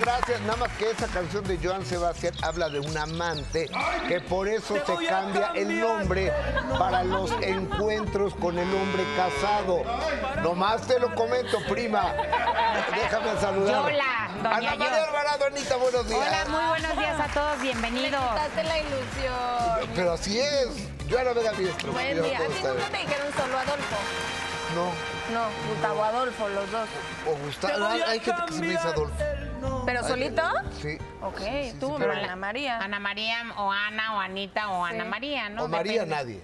Gracias, nada más que esa canción de Joan Sebastián habla de un amante que por eso se cambia el nombre para los encuentros con el hombre casado. Nomás te lo comento, prima. Déjame saludar. Yola, doña Ana María Yola. Alvarado, Anita, buenos días. Hola, muy buenos días a todos, bienvenidos. Quitaste la ilusión. Pero así es. Joana Vega Diestro. Buen Yo día. A ti nunca te dijeron solo Adolfo. No, No, Gustavo Adolfo, los dos. o Gustavo. Hay, hay gente que se me dice Adolfo. ¿Pero solito? Sí. Ok, Sí, sí, tú, sí, pero pero- Ana María. Ana María o Ana o Anita o Ana María, ¿no? O María, Depende. nadie.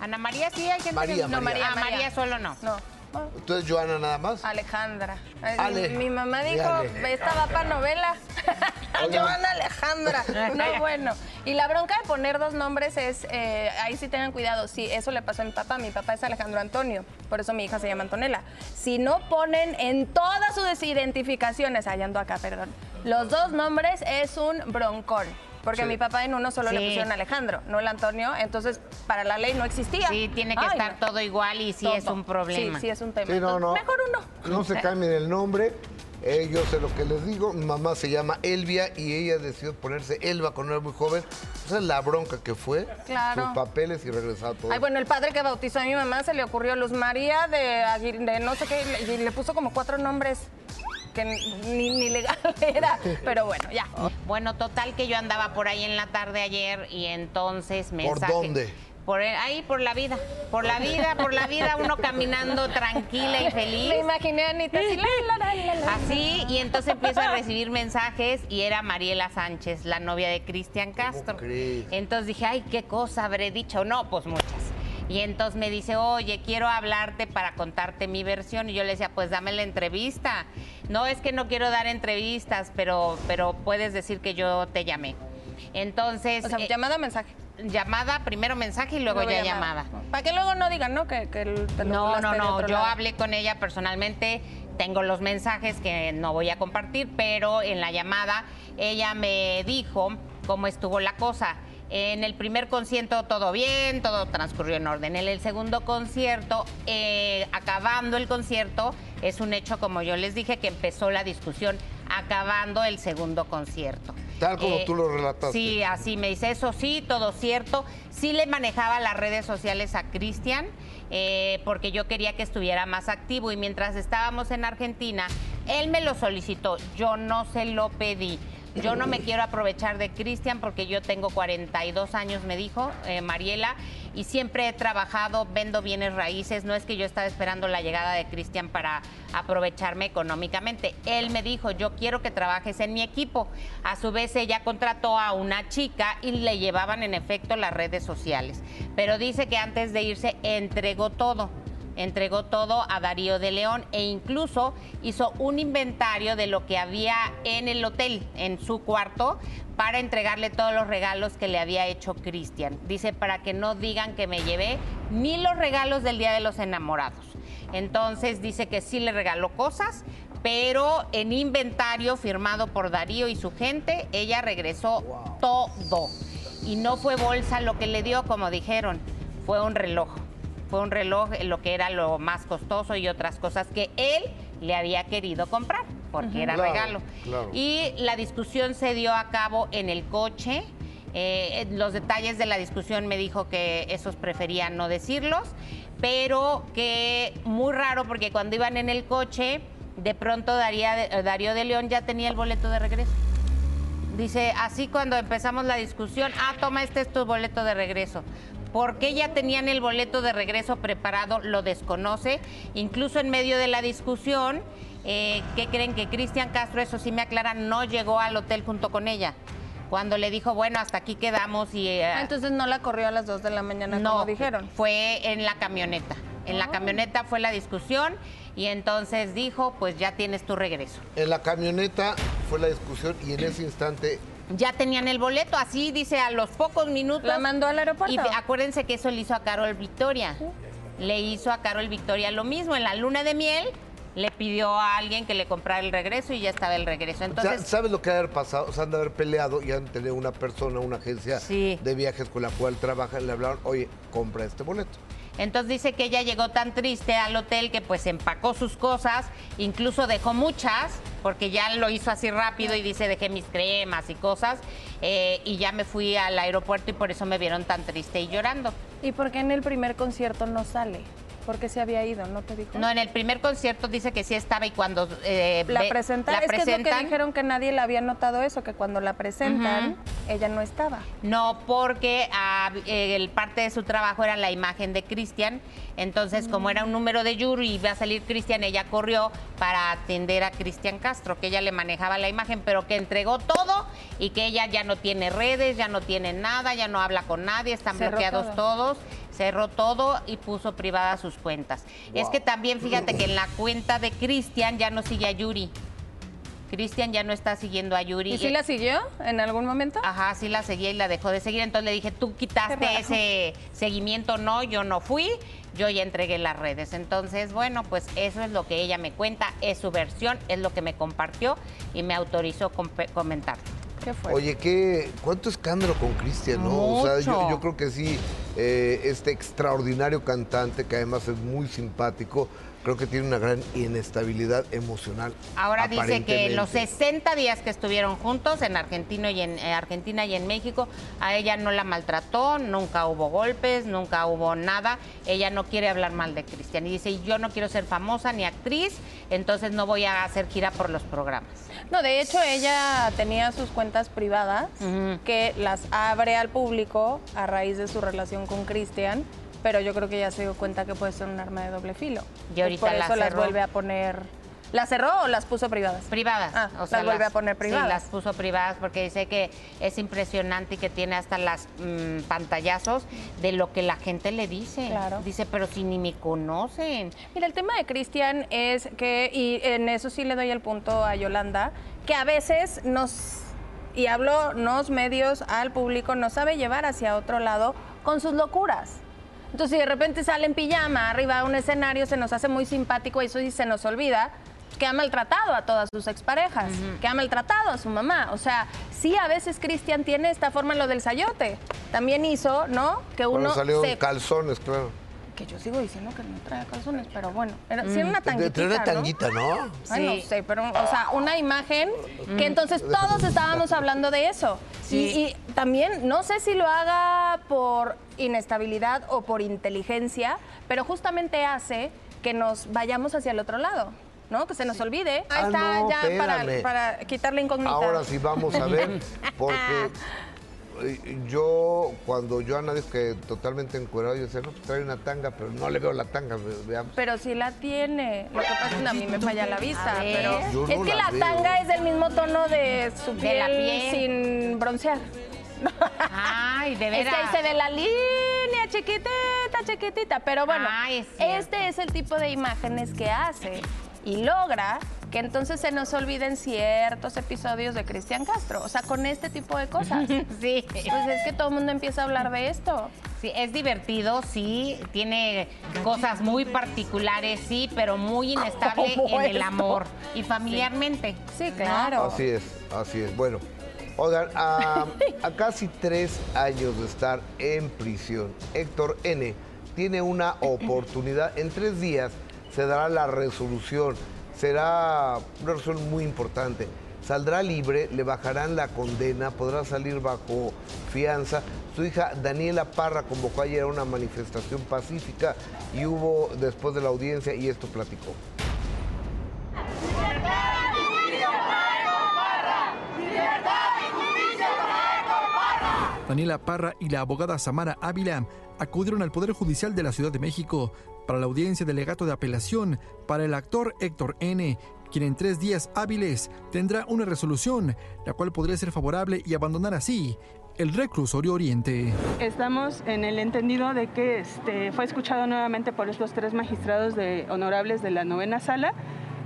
Ana María sí hay gente María, que... No, María. Ah, María solo no. No. Bueno, Entonces, Joana nada más. Alejandra. Ale. Mi mamá dijo, Ale. esta va para novela. Joana Alejandra. No, bueno. Y la bronca de poner dos nombres es, eh, ahí sí tengan cuidado. Sí, eso le pasó a mi papá. Mi papá es Alejandro Antonio. Por eso mi hija se llama Antonella. Si no ponen en todas sus identificaciones, allá ando acá, perdón, los dos nombres es un broncón. Porque Sí. mi papá en uno solo le pusieron Alejandro, no el Antonio. Entonces, para la ley no existía. Sí, tiene que Ay, estar no. todo igual y sí es un problema. Sí, sí es un tema. Sí, no, no. Mejor uno. No se cambien el nombre. Eh, yo sé lo que les digo. Mi mamá se llama Elvia y ella decidió ponerse Elba cuando era muy joven. Esa es la bronca que fue. Claro. Sus papeles y regresaba todo. Ay, bueno, el padre que bautizó a mi mamá se le ocurrió Luz María de, de no sé qué, y le puso como cuatro nombres que ni, ni legal era. Pero bueno, ya. Bueno, total que yo andaba por ahí en la tarde ayer y entonces ¿Por mensaje... dónde? Por el- ahí, por la vida. Por la vida, por la vida, uno caminando tranquila y feliz. Me imaginé a Anita así, la, la, la, la, la. Así, y entonces empiezo a recibir mensajes y era Mariela Sánchez, la novia de Cristian Castro. crees? Entonces dije, ay, ¿qué cosa habré dicho? No, pues muchas. Y entonces me dice, oye, quiero hablarte para contarte mi versión. Y yo le decía, pues dame la entrevista. No, es que no quiero dar entrevistas, pero, pero puedes decir que yo te llamé. Entonces, O sea, eh, llamada o mensaje. llamada, primero mensaje y luego, ya llamada. Para que luego no digan, ¿no? Que, que te lo No, no, no. Yo lado. hablé con ella personalmente. Tengo los mensajes que no voy a compartir, pero en la llamada ella me dijo cómo estuvo la cosa. En el primer concierto todo bien, todo transcurrió en orden. En el segundo concierto, eh, acabando el concierto, es un hecho, como yo les dije, que empezó la discusión acabando el segundo concierto. Tal como tú lo relataste. Sí, así me dice, eso sí, todo cierto. Sí le manejaba las redes sociales a Cristian, eh, porque yo quería que estuviera más activo y mientras estábamos en Argentina, él me lo solicitó, yo no se lo pedí. Yo no me quiero aprovechar de Cristian porque yo tengo 42 años, me dijo eh, Mariela, y siempre he trabajado, vendo bienes raíces. No es que yo estaba esperando la llegada de Cristian para aprovecharme económicamente. Él me dijo, yo quiero que trabajes en mi equipo. A su vez, ella contrató a una chica y le llevaban en efecto las redes sociales. Pero dice que antes de irse entregó todo entregó todo a Darío de León e incluso hizo un inventario de lo que había en el hotel, en su cuarto, para entregarle todos los regalos que le había hecho Cristian. Dice, para que no digan que me llevé ni los regalos del Día de los Enamorados. Entonces dice que sí le regaló cosas, pero en inventario firmado por Darío y su gente, ella regresó todo. Y no fue bolsa lo que le dio, como dijeron, fue un reloj fue un reloj eh, lo que era lo más costoso y otras cosas que él le había querido comprar porque era Claro, regalo. claro. Y la discusión se dio a cabo en el coche. Eh, los detalles de la discusión me dijo que esos preferían no decirlos, pero que muy raro porque cuando iban en el coche, de pronto Daría- eh, Darío de León ya tenía el boleto de regreso. Dice, así cuando empezamos la discusión, ah, toma, este es tu boleto de regreso. ¿Por qué ya tenían el boleto de regreso preparado? Lo desconoce. Incluso en medio de la discusión, eh, ¿qué creen que Cristian Castro, eso sí me aclaran, no llegó al hotel junto con ella? Cuando le dijo, bueno, hasta aquí quedamos y... eh, Ah, entonces no la corrió a las 2 de la mañana, como dijeron. fue en la camioneta. En la Ah. camioneta fue la discusión y entonces dijo, pues ya tienes tu regreso. En la camioneta fue la discusión y en ese instante Ya tenían el boleto, así dice a los pocos minutos. ¿La mandó al aeropuerto? Y acuérdense que eso le hizo a Carol Victoria. Le hizo a Carol Victoria lo mismo. En la luna de miel le pidió a alguien que le comprara el regreso y ya estaba el regreso. Entonces, ¿Sabes lo que ha de haber pasado? Se han de haber peleado y han tener una persona, una agencia Sí. de viajes con la cual trabajan, le hablaron, oye, compra este boleto. Entonces dice que ella llegó tan triste al hotel que pues empacó sus cosas, incluso dejó muchas, porque ya lo hizo así rápido y dice dejé mis cremas y cosas, eh, y ya me fui al aeropuerto y por eso me vieron tan triste y llorando. ¿Y por qué en el primer concierto no sale? Porque se había ido, ¿no te dijo? No, en el primer concierto dice que sí estaba y cuando eh, la, presentan, es que es lo que dijeron que nadie le había notado eso, que cuando la presentan ella no estaba. No, porque ah, el parte de su trabajo era la imagen de Cristian, entonces como era un número de Yuri y iba a salir Cristian, ella corrió para atender a Cristian Castro, que ella le manejaba la imagen, pero que entregó todo y que ella ya no tiene redes, ya no tiene nada, ya no habla con nadie, están bloqueados todos cerró todo y puso privadas sus cuentas. Es que también fíjate que en la cuenta de Cristian ya no sigue a Yuri. Cristian ya no está siguiendo a Yuri. ¿Y sí la siguió en algún momento? Ajá, sí la seguía y la dejó de seguir. Entonces le dije, tú quitaste ese seguimiento, no, yo no fui, yo ya entregué las redes. Entonces, bueno, pues eso es lo que ella me cuenta, es su versión, es lo que me compartió y me autorizó comentar. Oye, ¿qué, ¿cuánto escándalo con Cristian, no? O sea, yo, creo que sí, eh, este extraordinario cantante, que además es muy simpático, creo que tiene una gran inestabilidad emocional. Ahora dice que los 60 días que estuvieron juntos en Argentina y en eh, Argentina y en México, a ella no la maltrató, nunca hubo golpes, nunca hubo nada. Ella no quiere hablar mal de Cristian y dice, "Yo no quiero ser famosa ni actriz, entonces no voy a hacer gira por los programas." No, de hecho ella tenía sus cuentas privadas que las abre al público a raíz de su relación con Cristian pero yo creo que ya se dio cuenta que puede ser un arma de doble filo. Y ahorita por eso las vuelve a poner. ¿Las cerró o las puso privadas? Privadas. Ah, o sea, las vuelve a poner privadas. Sí, las puso privadas porque dice que es impresionante y que tiene hasta las mm, pantallazos de lo que la gente le dice. Claro. Dice, pero si ni me conocen. Mira, el tema de Cristian es que, y en eso sí le doy el punto a Yolanda, que a veces nos, y hablo nos medios al público, nos sabe llevar hacia otro lado con sus locuras. Entonces, si de repente sale en pijama arriba de un escenario, se nos hace muy simpático y eso sí se nos olvida que ha maltratado a todas sus exparejas, que ha maltratado a su mamá. O sea, sí, a veces Cristian tiene esta forma en lo del sayote. También hizo, ¿no? Que uno. Bueno, salió calzones, claro que yo sigo diciendo que no trae calzones, pero bueno, era, sí era una tanguita, Trae una tanguita, ¿no? Ay, no sé, pero, o sea, una imagen que entonces todos estábamos hablando de eso. Y, también, no sé si lo haga por inestabilidad o por inteligencia, pero justamente hace que nos vayamos hacia el otro lado. ¿no? Que se nos olvide. Ahí ah, está, ya para, para quitarle incógnita. Ahora sí vamos a ver, porque yo, cuando yo a nadie que totalmente encuerado, yo decía, no, pues trae una tanga, pero no le veo la tanga, veamos. Pero sí la tiene. Lo que pasa es que a mí me falla la vista, pero es que la, tanga es del mismo tono de su piel, sin broncear. Ay, de veras. Es que ahí se ve la línea chiquitita, chiquitita. Pero bueno, este es el tipo de imágenes que hace y logra que entonces se nos olviden ciertos episodios de Cristian Castro. O sea, con este tipo de cosas. sí. Pues es que todo el mundo empieza a hablar de esto. Sí, es divertido, sí, tiene cosas muy particulares, sí, pero muy inestable en el amor y familiarmente. Sí, claro. Así es, así es. Bueno, oigan, a, casi tres años de estar en prisión, Héctor N. tiene una oportunidad. En tres días se dará la resolución será una resolución muy importante. Saldrá libre, le bajarán la condena, podrá salir bajo fianza. Su hija Daniela Parra convocó ayer a una manifestación pacífica y hubo después de la audiencia y esto platicó. Daniela Parra y la abogada Samara Ávila acudieron al Poder Judicial de la Ciudad de México para la audiencia de legato de apelación para el actor Héctor N., quien en tres días hábiles tendrá una resolución, la cual podría ser favorable y abandonar así el reclusorio Oriente. Estamos en el entendido de que este, fue escuchado nuevamente por estos tres magistrados de, honorables de la novena sala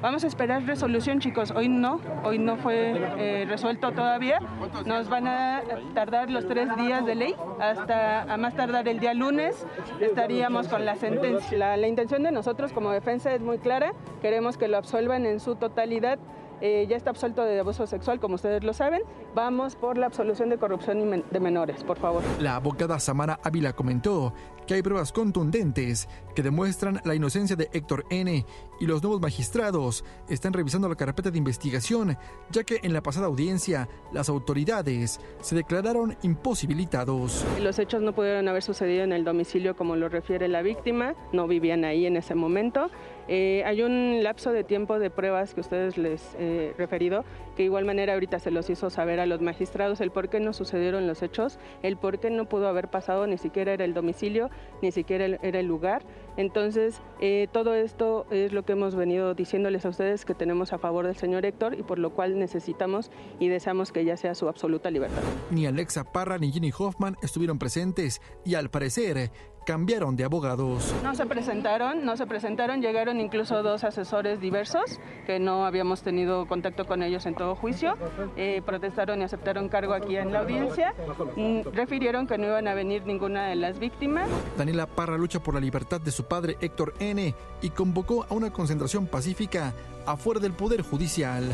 Vamos a esperar resolución, chicos. Hoy no, hoy no fue eh, resuelto todavía. Nos van a tardar los tres días de ley. Hasta a más tardar el día lunes estaríamos con la sentencia. La, intención de nosotros como defensa es muy clara. Queremos que lo absuelvan en su totalidad. Eh, ya está absuelto de abuso sexual, como ustedes lo saben. Vamos por la absolución de corrupción de menores, por favor. La abogada Samara Ávila comentó que hay pruebas contundentes que demuestran la inocencia de Héctor N. y los nuevos magistrados están revisando la carpeta de investigación, ya que en la pasada audiencia las autoridades se declararon imposibilitados. Los hechos no pudieron haber sucedido en el domicilio como lo refiere la víctima, no vivían ahí en ese momento. Eh, hay un lapso de tiempo de pruebas que ustedes les he referido, que de igual manera ahorita se los hizo saber a los magistrados el por qué no sucedieron los hechos, el por qué no pudo haber pasado, ni siquiera era el domicilio, ni siquiera era el lugar. Entonces, eh, todo esto es lo que hemos venido diciéndoles a ustedes que tenemos a favor del señor Héctor y por lo cual necesitamos y deseamos que ya sea su absoluta libertad. Ni Alexa Parra ni Ginny Hoffman estuvieron presentes y al parecer cambiaron de abogados. No se presentaron, no se presentaron, llegaron incluso dos asesores diversos que no habíamos tenido contacto con ellos en todo juicio, eh, protestaron y aceptaron cargo aquí en la audiencia, mm, refirieron que no iban a venir ninguna de las víctimas. Daniela Parra lucha por la libertad de su padre Héctor N. y convocó a una concentración pacífica afuera del Poder Judicial.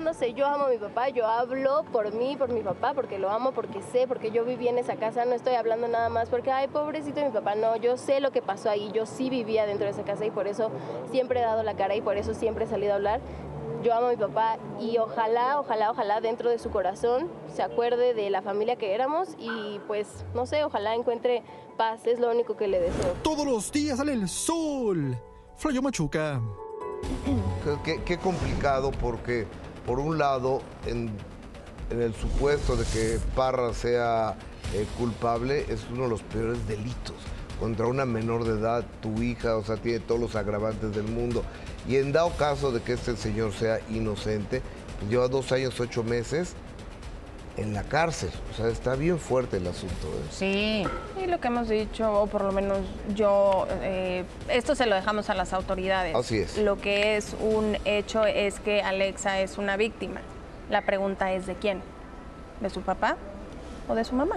No sé, yo amo a mi papá, yo hablo por mí, por mi papá, porque lo amo, porque sé, porque yo viví en esa casa, no estoy hablando nada más porque, ay, pobrecito mi papá, no, yo sé lo que pasó ahí, yo sí vivía dentro de esa casa y por eso siempre he dado la cara y por eso siempre he salido a hablar. Yo amo a mi papá y ojalá, ojalá, ojalá dentro de su corazón se acuerde de la familia que éramos y pues, no sé, ojalá encuentre paz, es lo único que le deseo. Todos los días sale el sol. Flayo Machuca. Qué, qué complicado porque, por un lado, en, el supuesto de que Parra sea eh, culpable, es uno de los peores delitos. Contra una menor de edad, tu hija, o sea, tiene todos los agravantes del mundo. Y en dado caso de que este señor sea inocente, pues lleva dos años, ocho meses en la cárcel. O sea, está bien fuerte el asunto. ¿eh? Sí. Y lo que hemos dicho, o por lo menos yo, eh, esto se lo dejamos a las autoridades. Así es. Lo que es un hecho es que Alexa es una víctima. La pregunta es de quién, de su papá o de su mamá.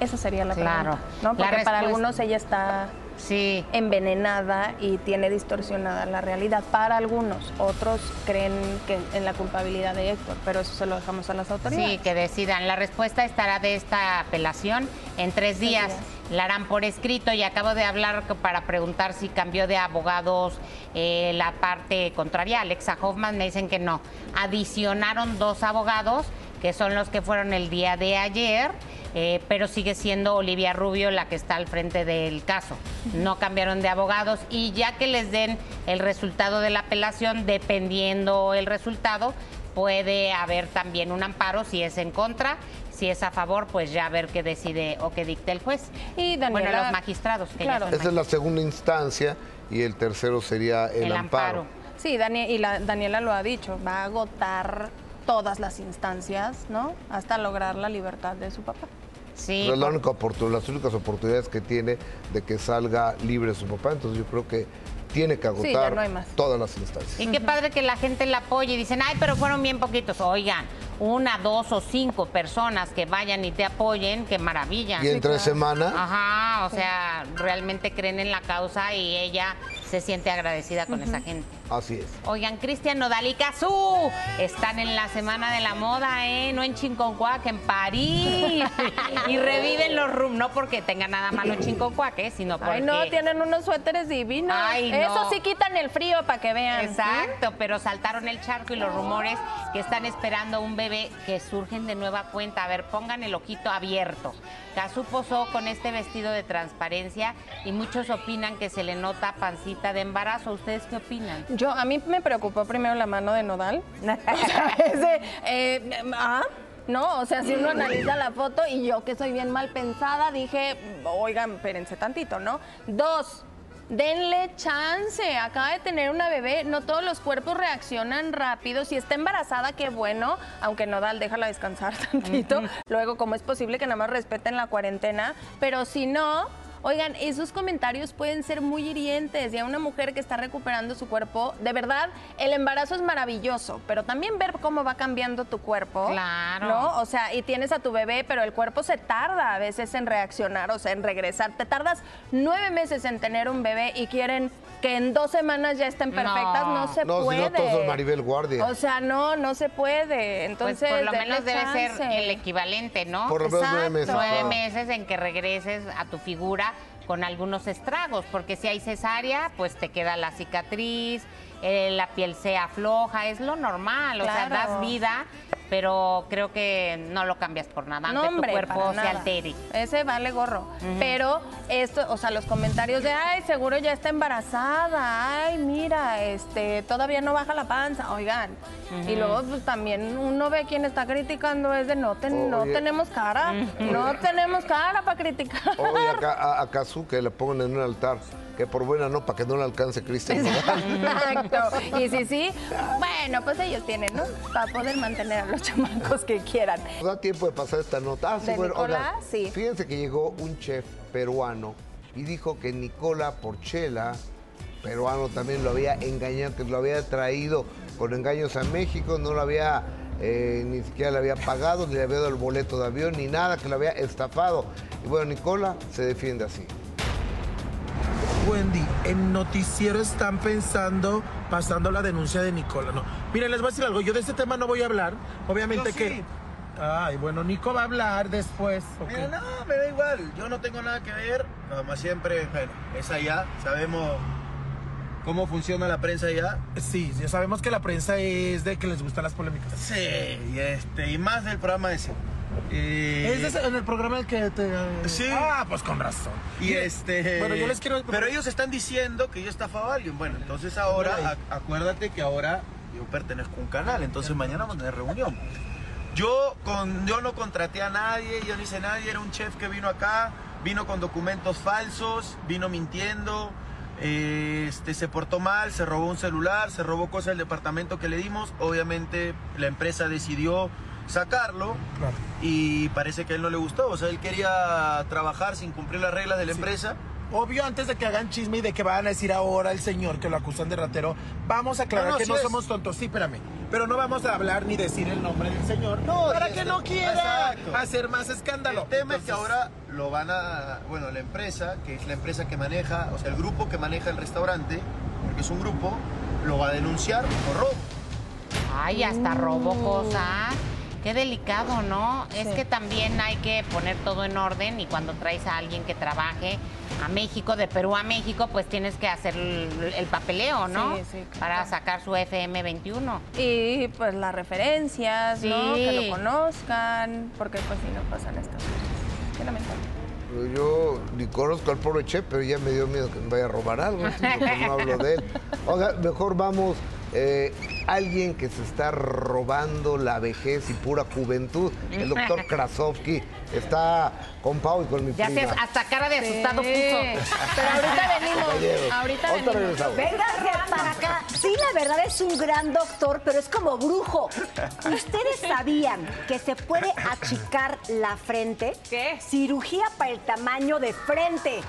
Esa sería la Claro. pregunta. ¿no? La Porque para algunos ella está Sí. envenenada y tiene distorsionada la realidad. Para algunos, otros creen que en la culpabilidad de Héctor, pero eso se lo dejamos a las autoridades. Sí, que decidan. La respuesta estará de esta apelación en tres días. La harán por escrito y acabo de hablar para preguntar si cambió de abogados eh, la parte contraria. Alexa Hoffman me dicen que no. Adicionaron dos abogados que son los que fueron el día de ayer, eh, pero sigue siendo Olivia Rubio la que está al frente del caso. No cambiaron de abogados y ya que les den el resultado de la apelación, dependiendo el resultado, puede haber también un amparo si es en contra, si es a favor, pues ya ver qué decide o qué dicta el juez. Y Daniela- bueno, los magistrados que Claro. ya son Esa es la segunda instancia y el tercero sería el, el amparo. amparo. Sí, Dani- y la- Daniela lo ha dicho, va a agotar todas las instancias, ¿no? Hasta lograr la libertad de su papá. Sí, Pero es la única las únicas oportunidades que tiene de que salga libre su papá. Entonces yo creo que tiene que Sí, agotar no hay más. todas las instancias. Y qué padre que la gente la apoye y dicen, ay, pero fueron bien poquitos. Oigan, una, dos o cinco personas que vayan y te apoyen, qué maravilla. Y entre semana, Ajá, o sea, realmente creen en la causa y ella se siente agradecida con esa gente. Así es. Oigan, Cristian Nodal y Cazú están en la Semana de la Moda, ¿eh? No en Chinconcuac, en París. y reviven los rum, no porque tenga nada malo Chinconcuac, ¿eh? Sino porque... Ay, no, tienen unos suéteres divinos. Ay, no. Eso sí quitan el frío para que vean. Exacto, pero saltaron el charco y los rumores que están esperando un bebé que surgen de nueva cuenta. A ver, pongan el ojito abierto. Cazú posó con este vestido de transparencia y muchos opinan que se le nota pancita de embarazo. ¿Ustedes qué opinan? Yo, a mí me preocupó primero la mano de Nodal. O sea, ese, eh, ah, no, o sea, si uno analiza la foto y yo que soy bien mal pensada, dije, oigan, espérense tantito, ¿no? Dos, denle chance, acaba de tener una bebé, no todos los cuerpos reaccionan rápido, si está embarazada, qué bueno, aunque Nodal, déjala descansar tantito, luego, ¿cómo es posible que nada más respeten la cuarentena? Pero si no... Oigan, esos comentarios pueden ser muy hirientes y a una mujer que está recuperando su cuerpo, de verdad, el embarazo es maravilloso, pero también ver cómo va cambiando tu cuerpo. Claro. ¿No? O sea, y tienes a tu bebé, pero el cuerpo se tarda a veces en reaccionar, o sea, en regresar. Te tardas nueve meses en tener un bebé y quieren que en dos semanas ya estén perfectas, no, se No, puede. no, todos son Maribel Guardia. O sea, no, no se puede. Pues Entonces, por lo denle menos debe ser el equivalente, ¿no? Por lo menos nueve meses. nueve claro. meses en que regreses a tu figura con algunos estragos, porque si hay cesárea, pues te queda la cicatriz, eh, la piel se afloja, es lo normal, o sea, das vida, pero creo que no lo cambias por nada, No, aunque hombre, tu cuerpo se nada. altere. Ese vale gorro. Pero esto, o sea, los comentarios de, ay, seguro ya está embarazada, ay, mira, este, todavía no baja la panza, oigan. Y luego, pues también uno ve quién está criticando, es de no, ten- no Oye. tenemos cara, no tenemos cara para criticar. Oye, acá, a, a Kazu que le pongan en un altar, que por buena no, para que no le alcance Cristian. Exacto. Y si sí, bueno, pues ellos tienen, ¿no? Para poder mantener a los chamacos que quieran. ¿Nos da tiempo de pasar esta nota? Ah, sí, ¿De bueno, Nicolás? Sí. Fíjense que llegó un chef peruano y dijo que Nicola Porchela, peruano, también lo había engañado, que lo había traído con engaños a México, no lo había, eh, ni siquiera le había pagado, ni le había dado el boleto de avión, ni nada, que lo había estafado. Y bueno, Nicola se defiende así. Wendy, en noticiero están pensando pasando la denuncia de Nicola. No, miren, les voy a decir algo. Yo de este tema no voy a hablar. Obviamente Yo que. sí. Ay, bueno, Nico va a hablar después. Mira, no, me da igual. Yo no tengo nada que ver. Como siempre, bueno, es allá. Sabemos cómo funciona la prensa allá. Sí, ya sabemos que la prensa es de que les gustan las polémicas. Sí, y, este, y más del programa ese. Eh, Es ese- en el programa el que te. Sí. Ah, pues con razón. Y este. Bueno, yo les quiero. Pero ellos están diciendo que yo estafaba a alguien. Bueno, entonces ahora, a- acuérdate que ahora yo pertenezco a un canal, entonces mañana vamos a tener reunión. Yo, con, yo no contraté a nadie, yo no hice nadie, era un chef que vino acá, vino con documentos falsos, vino mintiendo, eh, este, se portó mal, se robó un celular, se robó cosas del departamento que le dimos. Obviamente la empresa decidió sacarlo Claro. y parece que a él no le gustó. O sea, él quería trabajar sin cumplir las reglas de la empresa. Obvio, antes de que hagan chisme y de que van a decir ahora el señor que lo acusan de ratero, vamos a aclarar No, no, que sí no es. somos tontos. Sí, espérame. Pero no vamos a hablar ni decir el nombre del señor. No, para que no quiera Exacto. hacer más escándalo. El tema es que ahora lo van a, bueno, la empresa, que es la empresa que maneja, o sea, el grupo que maneja el restaurante, porque es un grupo, lo va a denunciar por robo. Ay, hasta robo cosas. Qué delicado, ¿no? Es que también hay que poner todo en orden y cuando traes a alguien que trabaje a México, de Perú a México, pues tienes que hacer el, el papeleo, ¿no? Sí, sí, claro. Para sacar su FM21. Y pues las referencias, ¿no? Sí. Que lo conozcan, porque pues si no pasan estas cosas. Qué lamentable. Pero Yo ni conozco al pobre chef, pero ya me dio miedo que me vaya a robar algo, entonces mejor no hablo de él. Oiga, mejor vamos, eh, alguien que se está robando la vejez y pura juventud, el doctor Krasovsky, está con Pau y con mi Ya prima. se, hasta cara de asustado Sí. puso. Pero ahorita venimos. Ahorita ahorita venimos. Véngase para acá. Sí, la verdad es un gran doctor, pero es como brujo. ¿Ustedes sabían que se puede achicar la frente? ¿Qué? Cirugía para el tamaño de frente.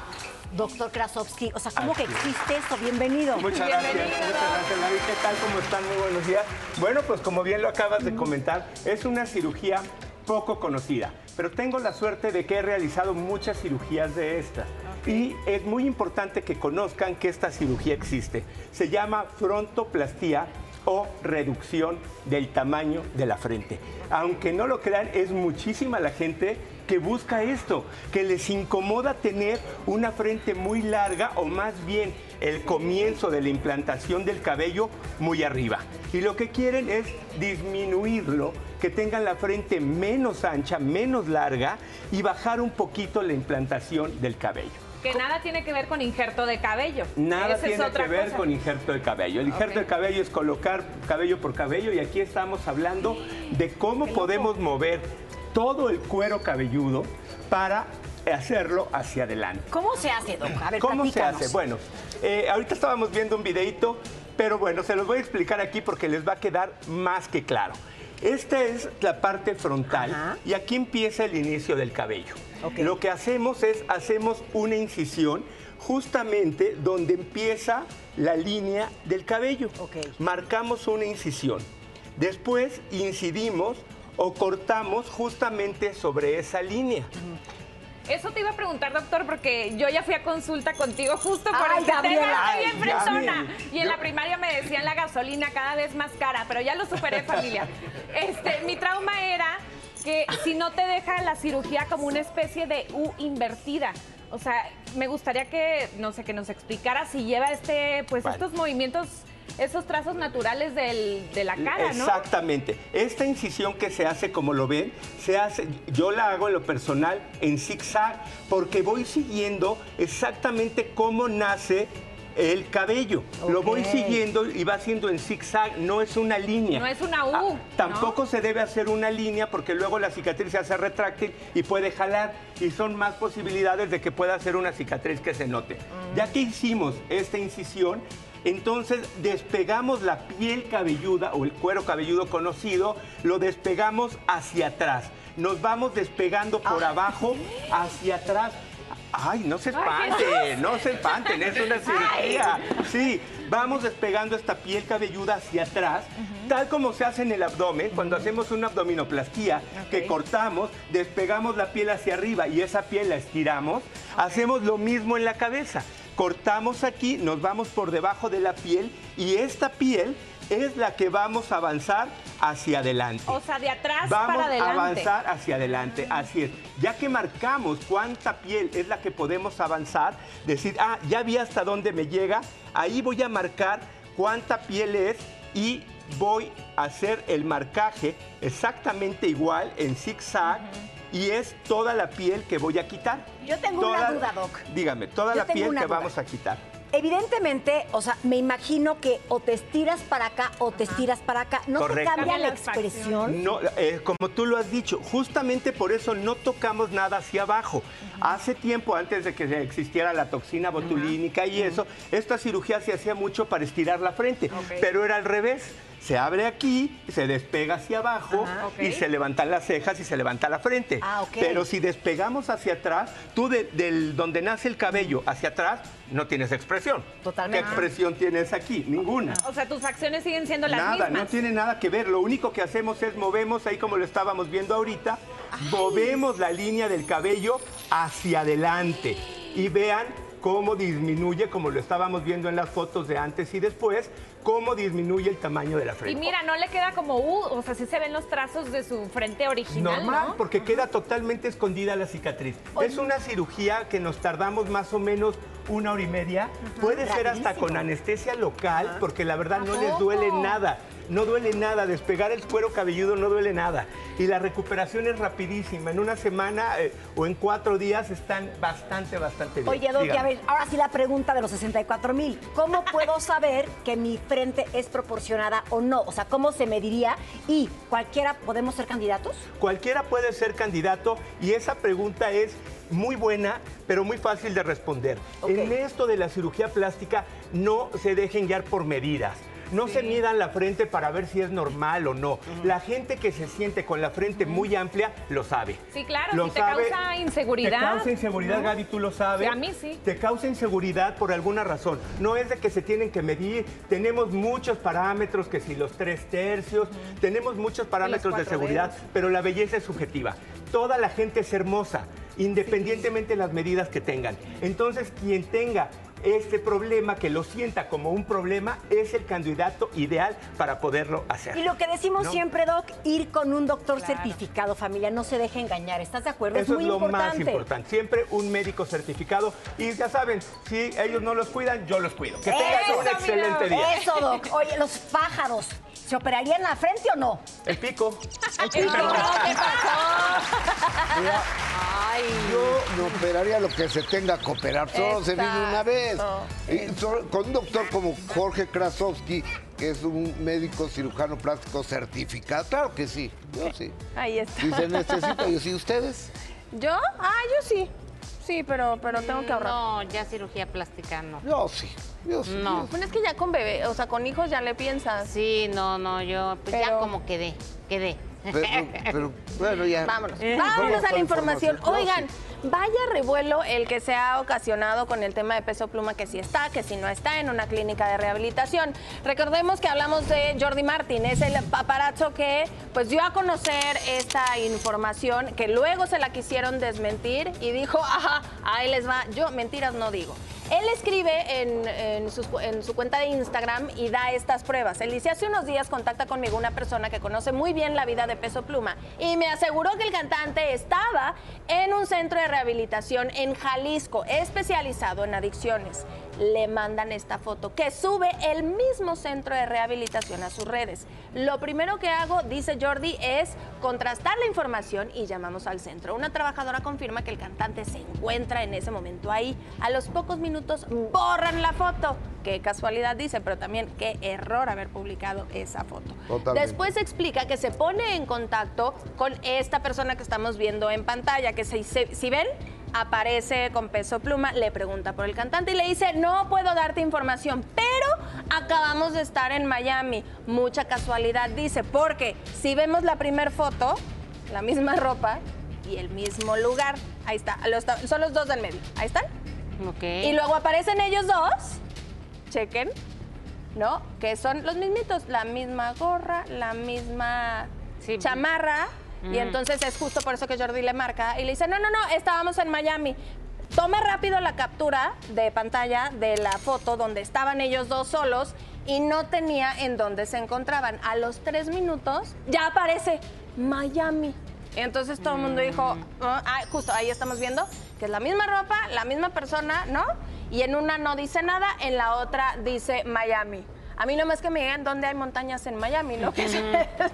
Doctor Krasovsky, o sea, ¿cómo que existe eso? Bienvenido. Muchas gracias, muchas gracias David. ¿Qué tal? ¿Cómo están? Muy buenos días. Bueno, pues como bien lo acabas de comentar, es una cirugía poco conocida, pero tengo la suerte de que he realizado muchas cirugías de estas. Y es muy importante que conozcan que esta cirugía existe. Se llama frontoplastía o reducción del tamaño de la frente. Aunque no lo crean, es muchísima la gente que busca esto, que les incomoda tener una frente muy larga o más bien el comienzo de la implantación del cabello muy arriba. Y lo que quieren es disminuirlo, que tengan la frente menos ancha, menos larga y bajar un poquito la implantación del cabello. Que nada tiene que ver con injerto de cabello. Nada Esa tiene que ver cosa. con injerto de cabello. El injerto de cabello es colocar cabello por cabello y aquí estamos hablando de cómo podemos mover todo el cuero cabelludo para hacerlo hacia adelante. ¿Cómo se hace, Doc? A ver, ¿Cómo se hace? Bueno, eh, ahorita estábamos viendo un videito, pero bueno, se los voy a explicar aquí porque les va a quedar más que claro. Esta es la parte frontal Ajá. y aquí empieza el inicio del cabello. Lo que hacemos es, hacemos una incisión justamente donde empieza la línea del cabello. Marcamos una incisión. Después incidimos o cortamos justamente sobre esa línea. Eso te iba a preguntar, doctor, porque yo ya fui a consulta contigo justo por Ay, este Gabriela. tema. Estoy en Ay, persona. Gabriela. Y en la primaria me decían la gasolina cada vez más cara, pero ya lo superé, familia. Este, mi trauma era que si no te deja la cirugía como una especie de U invertida. O sea, me gustaría que, no sé, que nos explicara si lleva este, pues Vale. estos movimientos, esos trazos naturales del- de la cara, ¿no? Exactamente. Esta incisión que se hace, como lo ven, se hace, yo la hago en lo personal en zigzag, porque voy siguiendo exactamente cómo nace el cabello. Lo voy siguiendo y va haciendo en zigzag, no es una línea. No es una U, Ah, ¿no? tampoco se debe hacer una línea porque luego la cicatriz se hace retráctil y puede jalar y son más posibilidades de que pueda ser una cicatriz que se note. Mm. Ya que hicimos esta incisión, entonces despegamos la piel cabelluda o el cuero cabelludo conocido, lo despegamos hacia atrás. Nos vamos despegando por abajo hacia atrás. Ay, no se espanten, no se espanten, es una cirugía. Sí, vamos despegando esta piel cabelluda hacia atrás, tal como se hace en el abdomen, cuando hacemos una abdominoplastía, que cortamos, despegamos la piel hacia arriba y esa piel la estiramos, hacemos lo mismo en la cabeza. Cortamos aquí, nos vamos por debajo de la piel y esta piel es la que vamos a avanzar hacia adelante. O sea, de atrás Vamos para adelante. a avanzar hacia adelante, así es. Ya que marcamos cuánta piel es la que podemos avanzar, decir, ah, ya vi hasta dónde me llega, ahí voy a marcar cuánta piel es y voy a hacer el marcaje exactamente igual en zigzag y es toda la piel que voy a quitar. Yo tengo una duda, Doc. Dígame, toda Yo la piel que duda. vamos a quitar. Evidentemente, o sea, me imagino que o te estiras para acá o te estiras para acá. ¿No Correcto. se cambia la expresión? No, eh, como tú lo has dicho, justamente por eso no tocamos nada hacia abajo. Hace tiempo, antes de que existiera la toxina botulínica y eso, esta cirugía se hacía mucho para estirar la frente, pero era al revés. Se abre aquí, se despega hacia abajo y se levantan las cejas y se levanta la frente. Ah. Pero si despegamos hacia atrás, tú de- del donde nace el cabello hacia atrás, no tienes expresión. Totalmente. ¿Qué expresión tienes aquí? Ninguna. O sea, tus facciones siguen siendo las Nada, mismas. no tiene nada que ver. Lo único que hacemos es movemos, ahí como lo estábamos viendo ahorita, movemos la línea del cabello hacia adelante. Y vean cómo disminuye, como lo estábamos viendo en las fotos de antes y después, cómo disminuye el tamaño de la Y frente. mira, no le queda como U, o sea, sí se ven los trazos de su frente original, Normal, ¿no? porque queda totalmente escondida la cicatriz. Es una cirugía que nos tardamos más o menos una hora y media. Puede ser hasta con anestesia local, porque la verdad no les duele nada. No duele nada, despegar el cuero cabelludo no duele nada. Y la recuperación es rapidísima. En una semana eh, o en cuatro días están bastante, bastante bien. Oye, Doc, a ver, ahora sí la pregunta de los 64 mil. ¿Cómo puedo saber que mi frente es proporcionada o no? O sea, ¿cómo se mediría? Y cualquiera podemos ser candidatos. Cualquiera puede ser candidato y esa pregunta es muy buena, pero muy fácil de responder. En esto de la cirugía plástica, no se dejen guiar por medidas. No se midan la frente para ver si es normal o no. La gente que se siente con la frente muy amplia lo sabe. Sí, claro, Lo si te sabe. causa inseguridad. Te causa inseguridad. Gaby, tú lo sabes. Sí, a mí sí. Te causa inseguridad por alguna razón. No es de que se tienen que medir. Tenemos muchos parámetros, que si los tres tercios, tenemos muchos parámetros de seguridad, dedos. pero la belleza es subjetiva. Toda la gente es hermosa, independientemente de las medidas que tengan. Entonces, quien tenga este problema, que lo sienta como un problema, es el candidato ideal para poderlo hacer. Y lo que decimos ¿No? siempre, Doc, ir con un doctor certificado, familia, no se deje engañar. ¿Estás de acuerdo? Eso es muy es lo importante. más importante. Siempre un médico certificado. Y ya saben, si ellos no los cuidan, yo los cuido. Que tengan un excelente día. Eso, Doc. Oye, los pájaros, ¿se operarían la frente o no? El pico. El pico, ¿qué Mira, Yo me operaría lo que se tenga que operar. Solo se vive una vez. Y solo- con un doctor como Jorge Krasowski, que es un médico cirujano plástico certificado. Claro que sí. Yo sí. Ahí está. Si se necesita, yo sí. ¿Ustedes? ¿Yo? Ah, yo sí. Sí, pero, pero tengo que ahorrar. No, ya cirugía plástica no. Yo sí. No. Bueno, es que ya con bebé, o sea, con hijos ya le piensas. Sí, no, no, yo pues ya como quedé, quedé. Pero, pero, bueno, ya. Vámonos. Vámonos vamos a la información. Oigan, vaya revuelo el que se ha ocasionado con el tema de peso pluma, que si está, que si no está en una clínica de rehabilitación. Recordemos que hablamos de Jordi Martin, es el paparazzo que pues dio a conocer esta información, que luego se la quisieron desmentir y dijo, ajá, ahí les va, yo mentiras no digo. Él escribe en, su cuenta de Instagram y da estas pruebas. Él dice, hace unos días contacta conmigo una persona que conoce muy bien la vida de Peso Pluma y me aseguró que el cantante estaba en un centro de rehabilitación en Jalisco, especializado en adicciones le mandan esta foto que sube el mismo centro de rehabilitación a sus redes. Lo primero que hago, dice Jordi, es contrastar la información y llamamos al centro. Una trabajadora confirma que el cantante se encuentra en ese momento ahí. A los pocos minutos borran la foto. Qué casualidad dice, pero también qué error haber publicado esa foto. Después explica que se pone en contacto con esta persona que estamos viendo en pantalla, que si ven, aparece con peso pluma, le pregunta por el cantante y le dice, no puedo darte información, pero acabamos de estar en Miami. Mucha casualidad, dice, porque si vemos la primera foto, la misma ropa y el mismo lugar, ahí está, son los dos del medio, ahí están. Y luego aparecen ellos dos, chequen, ¿no? Que son los mismitos, la misma gorra, la misma chamarra y entonces es justo por eso que Jordi le marca y le dice, no, no, no, estábamos en Miami. Toma rápido la captura de pantalla de la foto donde estaban ellos dos solos y no tenía en dónde se encontraban. A los tres minutos ya aparece Miami. Y entonces todo el mundo dijo, mm. ah, ah, justo ahí estamos viendo que es la misma ropa, la misma persona, ¿no? Y en una no dice nada, en la otra dice Miami. A mí no más que me digan dónde hay montañas en Miami, lo que, es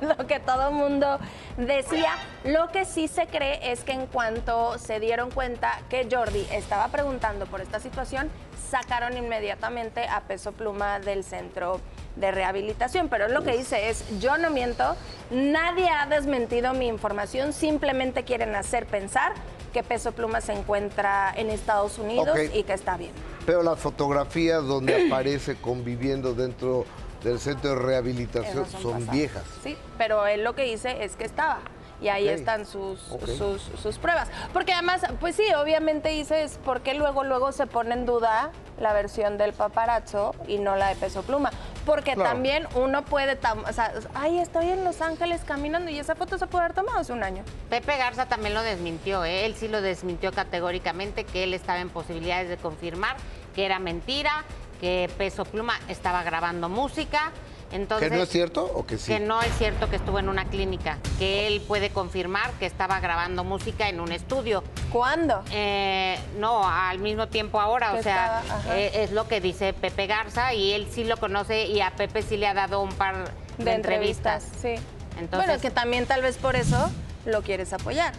lo que todo el mundo decía. Lo que sí se cree es que en cuanto se dieron cuenta que Jordi estaba preguntando por esta situación, sacaron inmediatamente a Peso Pluma del centro de rehabilitación. Pero lo que dice es, yo no miento, nadie ha desmentido mi información, simplemente quieren hacer pensar que Peso Pluma se encuentra en Estados Unidos y que está bien. Pero las fotografías donde aparece conviviendo dentro del centro de rehabilitación son, viejas. Sí, pero él lo que dice es que estaba y ahí están sus, sus, pruebas. Porque además, pues sí, obviamente dices, ¿por qué luego, luego se pone en duda la versión del paparazzo y no la de peso pluma? Porque también uno puede, o sea, ay, estoy en Los Ángeles caminando y esa foto se puede haber tomado hace un año. Pepe Garza también lo desmintió, ¿eh? él sí lo desmintió categóricamente, que él estaba en posibilidades de confirmar que era mentira, que Peso Pluma estaba grabando música ¿Que no es cierto o que sí? Que no es cierto que estuvo en una clínica, que él puede confirmar que estaba grabando música en un estudio. ¿Cuándo? Eh, no, al mismo tiempo ahora, o sea, eh, es lo que dice Pepe Garza y él sí lo conoce y a Pepe sí le ha dado un par de, entrevistas. Sí. Entonces, bueno, que también tal vez por eso lo quieres apoyar.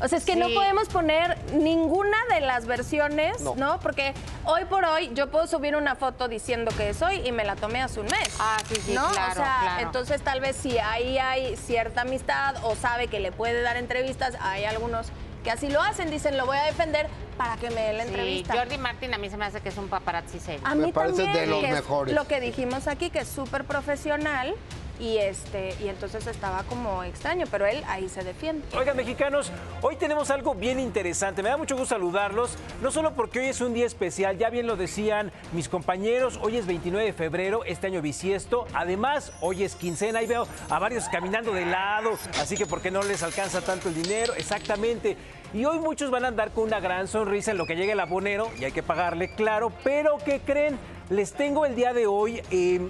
O sea, es que no podemos poner ninguna de las versiones, no. Porque hoy por hoy yo puedo subir una foto diciendo que soy y me la tomé hace un mes. Ah, sí, sí, ¿no? claro, o sea, entonces tal vez si ahí hay cierta amistad o sabe que le puede dar entrevistas, hay algunos que así lo hacen, dicen, lo voy a defender para que me dé la sí, entrevista. Jordi Martin a mí se me hace que es un paparazzi serio. A mí me parece de los mejores. lo que dijimos aquí, que es súper profesional y este y entonces estaba como extraño, pero él ahí se defiende. Oigan, mexicanos, hoy tenemos algo bien interesante. Me da mucho gusto saludarlos, no solo porque hoy es un día especial, ya bien lo decían mis compañeros, hoy es 29 de febrero, este año bisiesto. Además, hoy es quincena y veo a varios caminando de lado, así que porque no les alcanza tanto el dinero, exactamente. Y hoy muchos van a andar con una gran sonrisa en lo que llegue el abonero y hay que pagarle, claro, pero ¿qué creen? Les tengo el día de hoy, eh,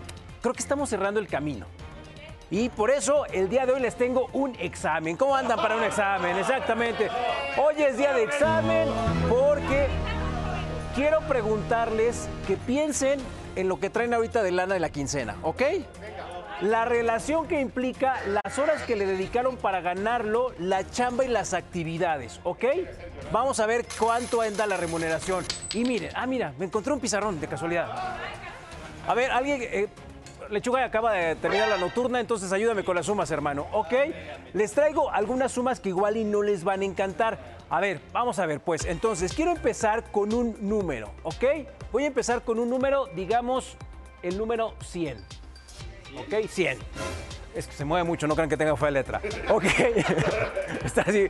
creo que estamos cerrando el camino. Y por eso el día de hoy les tengo un examen. ¿Cómo andan para un examen? Exactamente. Hoy es día de examen porque quiero preguntarles que piensen en lo que traen ahorita de lana de la quincena, ¿ok? La relación que implica las horas que le dedicaron para ganarlo, la chamba y las actividades, ¿ok? Vamos a ver cuánto anda la remuneración. Y miren, ah, mira, me encontré un pizarrón de casualidad. A ver, alguien, eh, Lechuga acaba de terminar la nocturna, entonces ayúdame con las sumas, hermano. ¿Ok? Les traigo algunas sumas que igual y no les van a encantar. A ver, vamos a ver, pues. Entonces, quiero empezar con un número, ¿ok? Voy a empezar con un número, digamos, el número 100. ¿Ok? 100. Es que se mueve mucho, no crean que tenga fea letra. Ok. Está así.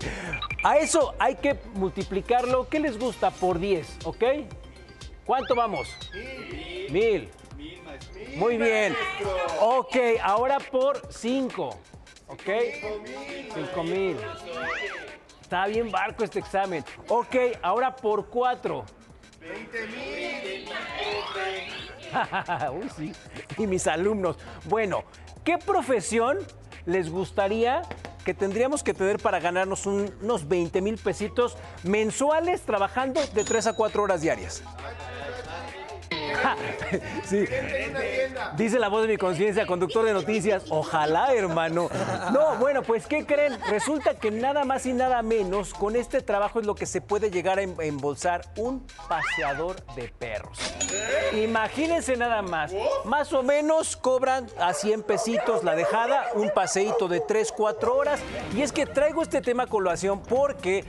A eso hay que multiplicarlo. ¿Qué les gusta? Por 10, ¿ok? ¿Cuánto vamos? Mil. Muy bien. Ok, ahora por 5. ¿Ok? 5 mil. Está bien barco este examen. Ok, ahora por 4. 20 mil. Uy, sí. Y mis alumnos. Bueno, ¿qué profesión les gustaría que tendríamos que tener para ganarnos un- unos 20 mil pesitos mensuales trabajando de 3 a 4 horas diarias? Sí. Dice la voz de mi conciencia, conductor de noticias. Ojalá, hermano. No, bueno, pues, ¿qué creen? Resulta que nada más y nada menos con este trabajo es lo que se puede llegar a em- embolsar un paseador de perros. Imagínense nada más. Más o menos cobran a 100 pesitos la dejada, un paseíto de 3, 4 horas. Y es que traigo este tema a colación porque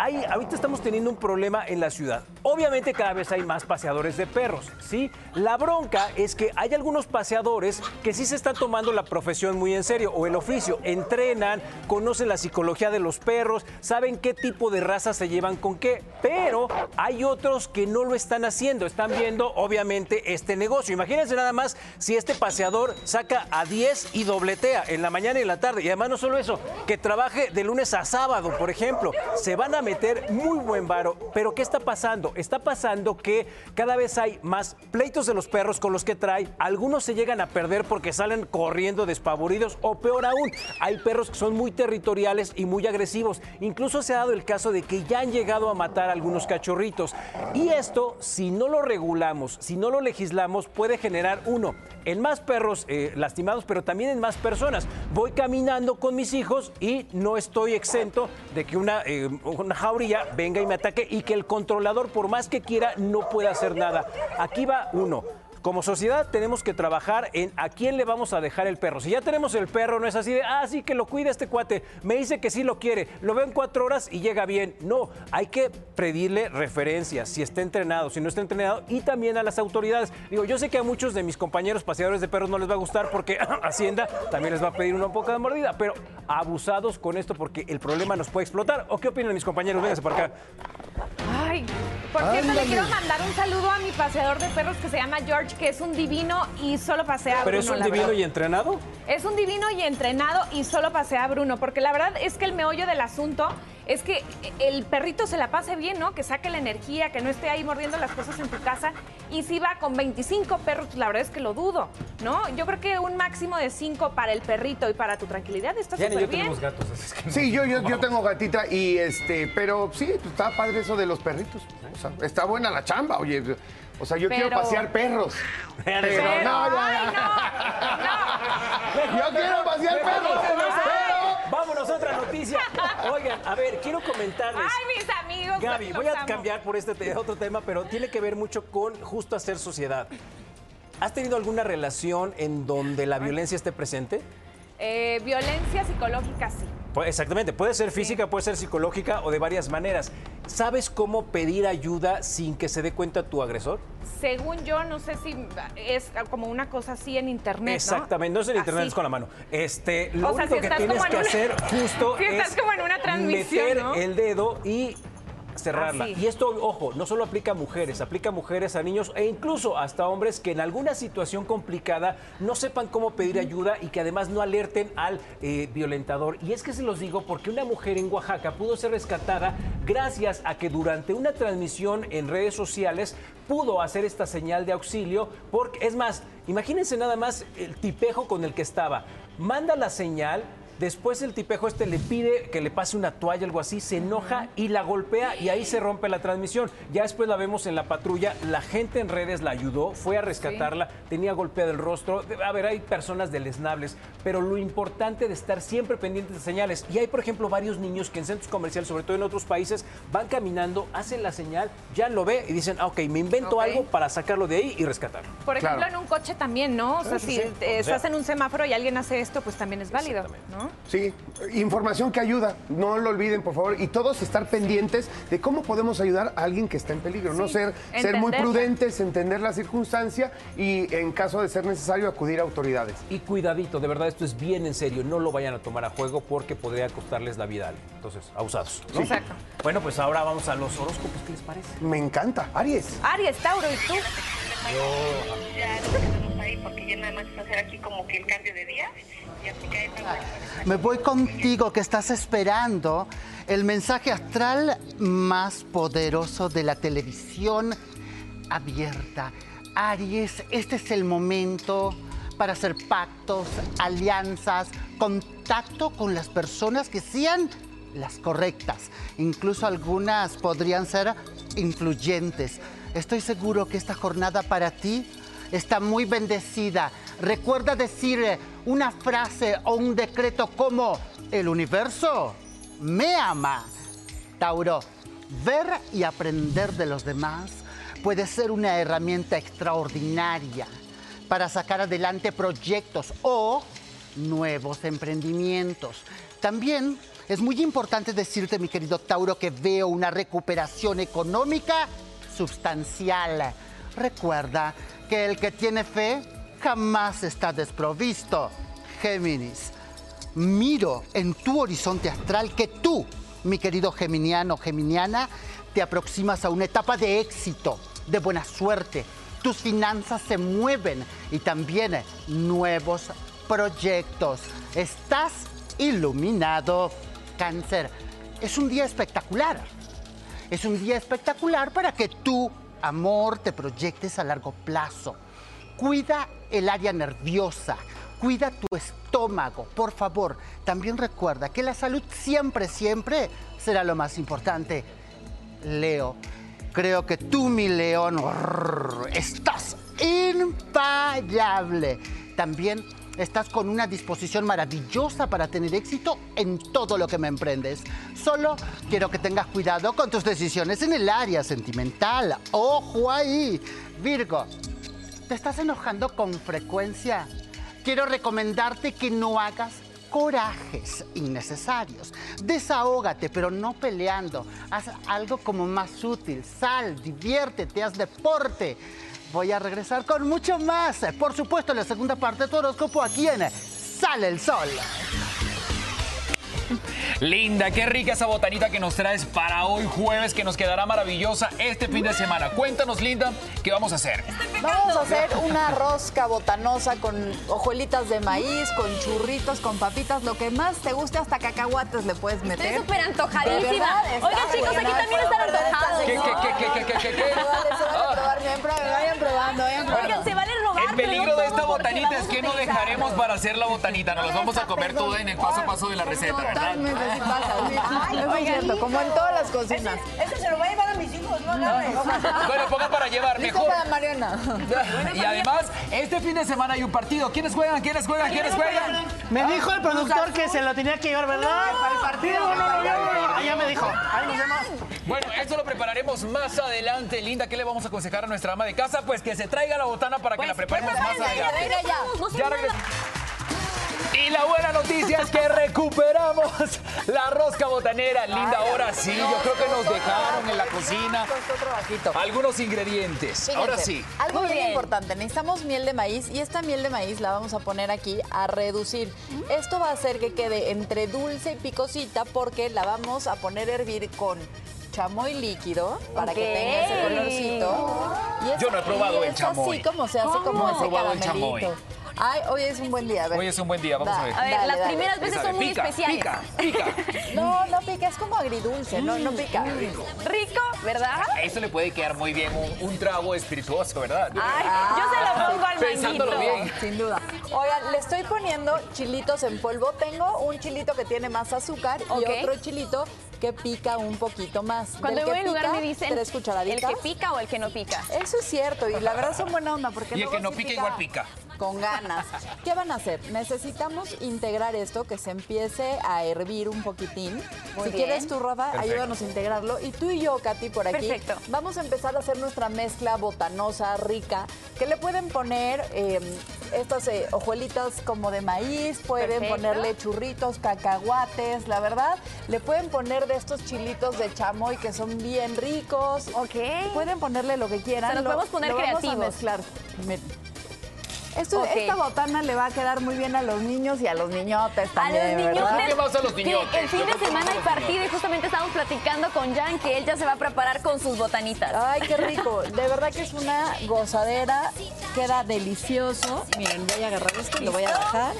ahorita estamos teniendo un problema en la ciudad. Obviamente cada vez hay más paseadores de perros, ¿sí? La bronca es que hay algunos paseadores que sí se están tomando la profesión muy en serio o el oficio. Entrenan, conocen la psicología de los perros, saben qué tipo de raza se llevan con qué. Pero hay otros que no lo están haciendo, están viendo obviamente este negocio. Imagínense nada más si este paseador saca a 10 y dobletea en la mañana y en la tarde. Y además no solo eso, que trabaje de lunes a sábado, por ejemplo. Se van a meter muy buen varo. Pero ¿qué está pasando? Está pasando que cada vez hay más pleitos de los perros con los que trae. Algunos se llegan a perder porque salen corriendo despavoridos o peor aún, hay perros que son muy territoriales y muy agresivos. Incluso se ha dado el caso de que ya han llegado a matar algunos cachorritos. Y esto, si no lo regulamos, si no lo legislamos, puede generar uno, en más perros eh, lastimados, pero también en más personas. Voy caminando con mis hijos y no estoy exento de que una, eh, una jauría venga y me ataque y que el controlador, por más que quiera, no pueda hacer nada. Aquí va uno. Como sociedad tenemos que trabajar en a quién le vamos a dejar el perro. Si ya tenemos el perro, no es así de, ah, sí, que lo cuide este cuate. Me dice que sí lo quiere. Lo veo en cuatro horas y llega bien. No, hay que pedirle referencias, si está entrenado, si no está entrenado, y también a las autoridades. Digo, yo sé que a muchos de mis compañeros paseadores de perros no les va a gustar porque Hacienda también les va a pedir una poca de mordida, pero abusados con esto porque el problema nos puede explotar. ¿O qué opinan mis compañeros? Vénganse para acá. Ay, por cierto, le quiero mandar un saludo a mi paseador de perros que se llama George, que es un divino y solo pasea a ¿Pero Bruno, es un la divino verdad. y entrenado? Es un divino y entrenado y solo pasea a Bruno, porque la verdad es que el meollo del asunto es que el perrito se la pase bien, ¿no? Que saque la energía, que no esté ahí mordiendo las cosas en tu casa. Y si va con 25 perros, pues la verdad es que lo dudo, ¿no? Yo creo que un máximo de 5 para el perrito y para tu tranquilidad está súper yo bien. tenemos gatos, así es que no. Sí, yo, yo, yo tengo gatita y este, pero sí, pues, está padre eso de los perritos. O sea, está buena la chamba, oye. O sea, yo quiero pasear perros. Pero, Pero- no, ya, ¡Ay, ya. Yo quiero pasear perros. Vámonos a otra noticia. A ver, quiero comentarles. Ay, mis amigos. Gaby, voy a cambiar por este te- otro tema, pero tiene que ver mucho con justo hacer sociedad. ¿Has tenido alguna relación en donde la violencia esté presente? Eh, violencia psicológica, sí. Pues, exactamente, puede ser física, puede ser psicológica o de varias maneras. ¿Sabes cómo pedir ayuda sin que se dé cuenta tu agresor? Según yo, no sé si es como una cosa así en internet. Exactamente, no es en internet, Así. es con la mano. Este, lo O sea, único si que estás tienes que una- hacer justo Si estás es como en una transmisión, meter ¿no? el dedo y cerrarla. Así. Y esto, ojo, no solo aplica a mujeres, aplica a mujeres, a niños e incluso hasta hombres que en alguna situación complicada no sepan cómo pedir ayuda y que además no alerten al eh, violentador. Y es que se los digo porque una mujer en Oaxaca pudo ser rescatada gracias a que durante una transmisión en redes sociales pudo hacer esta señal de auxilio. Porque, es más, imagínense nada más el tipejo con el que estaba. Manda la señal, Después el tipejo este le pide que le pase una toalla, algo así, se enoja y la golpea y ahí se rompe la transmisión. Ya después la vemos en la patrulla, la gente en redes la ayudó, fue a rescatarla, tenía golpeado el rostro. A ver, hay personas deleznables, pero lo importante de estar siempre pendientes de señales. Y hay, por ejemplo, varios niños que en centros comerciales, sobre todo en otros países, van caminando, hacen la señal, ya lo ve y dicen, ah, ok, me invento algo para sacarlo de ahí y rescatarlo. Por ejemplo, en un coche también, ¿no? O sea, Sí, sí, si eh, O sea- estás en un semáforo y alguien hace esto, pues también es válido, ¿no? Sí, información que ayuda, no lo olviden por favor, y todos estar pendientes de cómo podemos ayudar a alguien que está en peligro, no ser, ser muy prudentes, entender la circunstancia y en caso de ser necesario acudir a autoridades. Y cuidadito, de verdad, esto es bien en serio. No lo vayan a tomar a juego porque podría costarles la vida a alguien. Entonces, abusados. ¿no? Exacto. Bueno, pues ahora vamos a los horóscopos. ¿Qué les parece? Me encanta, Aries. Aries, Tauro, ¿y tú? Porque ya nada más es hacer aquí como que el cambio de día y Me voy contigo que estás esperando el mensaje astral más poderoso de la televisión abierta. Aries, este es el momento para hacer pactos, alianzas, contacto con las personas que sean las correctas. Incluso algunas podrían ser influyentes. Estoy seguro que esta jornada para ti está muy bendecida. Recuerda decir eh, una frase o un decreto como el universo me ama. Tauro, ver y aprender de los demás puede ser una herramienta extraordinaria para sacar adelante proyectos o nuevos emprendimientos. También es muy importante decirte, mi querido Tauro, que veo una recuperación económica sustancial. Recuerda que el que tiene fe jamás está desprovisto. Géminis, miro en tu horizonte astral que tú, mi querido geminiano, geminiana, te aproximas a una etapa de éxito, de buena suerte. Tus finanzas se mueven y también nuevos proyectos. Estás iluminado. Cáncer, es un día espectacular. Es un día espectacular para que tu amor te proyectes a largo plazo. Cuida el área nerviosa, cuida tu estómago, por favor. También recuerda que la salud siempre, siempre será lo más importante. Leo, creo que tú, mi león, estás impayable. También estás con una disposición maravillosa para tener éxito en todo lo que me emprendes. Solo quiero que tengas cuidado con tus decisiones en el área sentimental. Ojo ahí. Virgo, ¿te estás enojando con frecuencia? Quiero recomendarte que no hagas corajes innecesarios. Desahógate, pero no peleando. Haz algo como más útil. Sal, diviértete, haz deporte. Voy a regresar con mucho más. Por supuesto, la segunda parte de tu horóscopo aquí en Sale el Sol. Linda, qué rica esa botanita que nos traes para hoy jueves, que nos quedará maravillosa este fin de semana. Cuéntanos, Linda, ¿qué vamos a hacer? Vamos a hacer una rosca botanosa con hojuelitas de maíz, con churritos, con papitas, lo que más te guste, hasta cacahuates le puedes meter. Estoy súper antojadísima. Oigan, chicos, aquí también están antojados. ¿Qué, qué, qué, qué, qué, qué, Ah. probar, vayan probando, vayan probando, vayan probando. Oigan, se vale robar. El peligro de esta botanita es que no dejaremos para hacer la botanita. Nos las vamos a comer perdón. toda en el paso a paso de la receta. Totalmente, sí pasa. sí. Eso es cierto, como en todas las cocinas. Ese se lo va a llevar a mis hijos, no agarres. Bueno, ponga para llevar, Listo mejor. para Mariana. Y además, este fin de semana hay un partido. ¿Quiénes juegan? ¿Quiénes juegan? ¿Quiénes juegan? Me dijo el productor que se lo tenía que llevar, ¿verdad? para el partido. No, no, no, no. Ya me dijo. Ahí nos vemos. Bueno, eso lo prepararemos más adelante. Linda, ¿qué le vamos a aconsejar a nuestra ama de casa? Pues que se traiga la botana para que la preparemos más adelante. Venga ya. Ya noticia es que recuperamos la rosca botanera. Linda, ahora sí, yo creo que nos dejaron en la cocina algunos ingredientes. Fíjense, Ahora sí. Algo Muy bien, importante, necesitamos miel de maíz y esta miel de maíz la vamos a poner aquí a reducir. Esto va a hacer que quede entre dulce y picosita porque la vamos a poner a hervir con chamoy líquido para que tenga ese colorcito. Y es- Yo no he probado y el es chamoy. así como se hace ¿Cómo? como ese caramelito. Ay, hoy es un buen día. a ver. Hoy es un buen día, vamos Da- a ver. A ver, dale, las dale. primeras veces son muy pica, especiales. pica, pica. No, no pica, es como agridulce, no, no pica. Rico, ¿verdad? A eso le puede quedar muy bien un, un trago espirituoso, ¿verdad? Ay, yo se lo pongo al Pensándolo manguito. bien. Sin duda. Oigan, le estoy poniendo chilitos en polvo. Tengo un chilito que tiene más azúcar y otro chilito que pica un poquito más. Cuando Del voy que a un lugar me dicen tres el cucharaditas. que pica o el que no pica. Eso es cierto y la verdad son buena onda porque Y el que no sí pica igual pica. Con ganas. ¿Qué van a hacer? Necesitamos integrar esto, que se empiece a hervir un poquitín. Muy si bien. quieres tú, Rafa, Perfecto. ayúdanos a integrarlo. Y tú y yo, Katy, por aquí, Perfecto. vamos a empezar a hacer nuestra mezcla botanosa, rica, que le pueden poner eh, estas eh, hojuelitas como de maíz, pueden Perfecto. ponerle churritos, cacahuates, la verdad, le pueden poner de estos chilitos de chamoy que son bien ricos. Ok. Pueden ponerle lo que quieran. O sea, nos Lo- podemos poner lo vamos a creativos. mezclar. Miren. Esto-. Esta botana le va a quedar muy bien a los niños y a los niñotes A también, los ¿verdad? niñotes. que el fin de semana hay partido y justamente estábamos platicando con Jan que él ya se va a preparar con sus botanitas. Ay, qué rico. De verdad que es una gozadera. Queda delicioso. Miren, voy a agarrar esto y lo voy a bajar.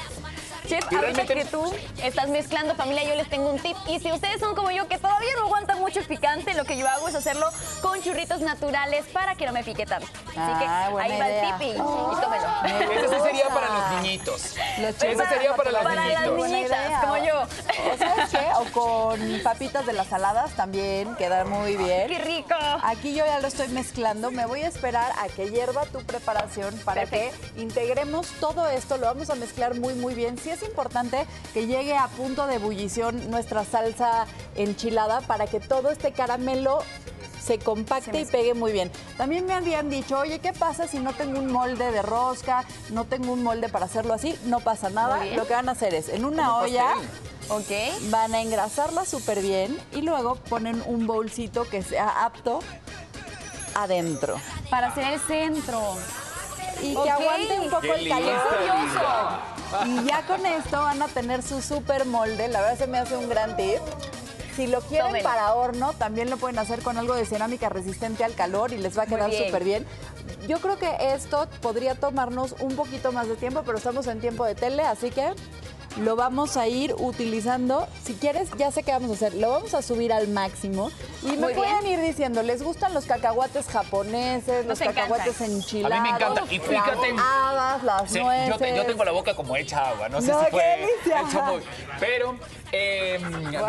Chef, Y ahorita realmente- que tú estás mezclando familia, yo les tengo un tip. Y si ustedes son como yo, que todavía no aguantan mucho el picante, lo que yo hago es hacerlo con churritos naturales para que no me pique tanto. Así Ah, que buena ahí va idea. el tip y, y tómelo. Ese sí sería para los niñitos. Los Ese sería para los Para las niñitos. niñitas, como yo. O sabes qué? O con papitas de las saladas también queda muy bien. ¡Qué rico! Aquí yo ya lo estoy mezclando. Me voy a esperar a que hierva tu preparación para que integremos todo esto. Lo vamos a mezclar muy, muy bien. Es importante que llegue a punto de ebullición nuestra salsa enchilada para que todo este caramelo se compacte y pegue muy bien. También me habían dicho, oye, ¿qué pasa si no tengo un molde de rosca? No tengo un molde para hacerlo así. No pasa nada. Lo que van a hacer es, en una Como olla, pastel. ok, van a engrasarla súper bien y luego ponen un bolsito que sea apto adentro. Para hacer el centro. Y que aguante un poco Qué el calor. Y ya con esto van a tener su super molde. La verdad se me hace un gran tip. Si lo quieren Tómelo. para horno, también lo pueden hacer con algo de cerámica resistente al calor y les va a quedar bien. súper bien. Yo creo que esto podría tomarnos un poquito más de tiempo, pero estamos en tiempo de tele, así que lo vamos a ir utilizando. Si quieres, ya sé qué vamos a hacer. Lo vamos a subir al máximo. Y me Muy pueden bien. ir diciendo, ¿les gustan los cacahuates japoneses, los Nos encantan. cacahuates enchilados? A mí me encanta. Y fíjate. Las habas, las Sí, nueces. yo, te- yo tengo la boca como hecha agua, no sé No, si qué fue chamoy. Pero eh,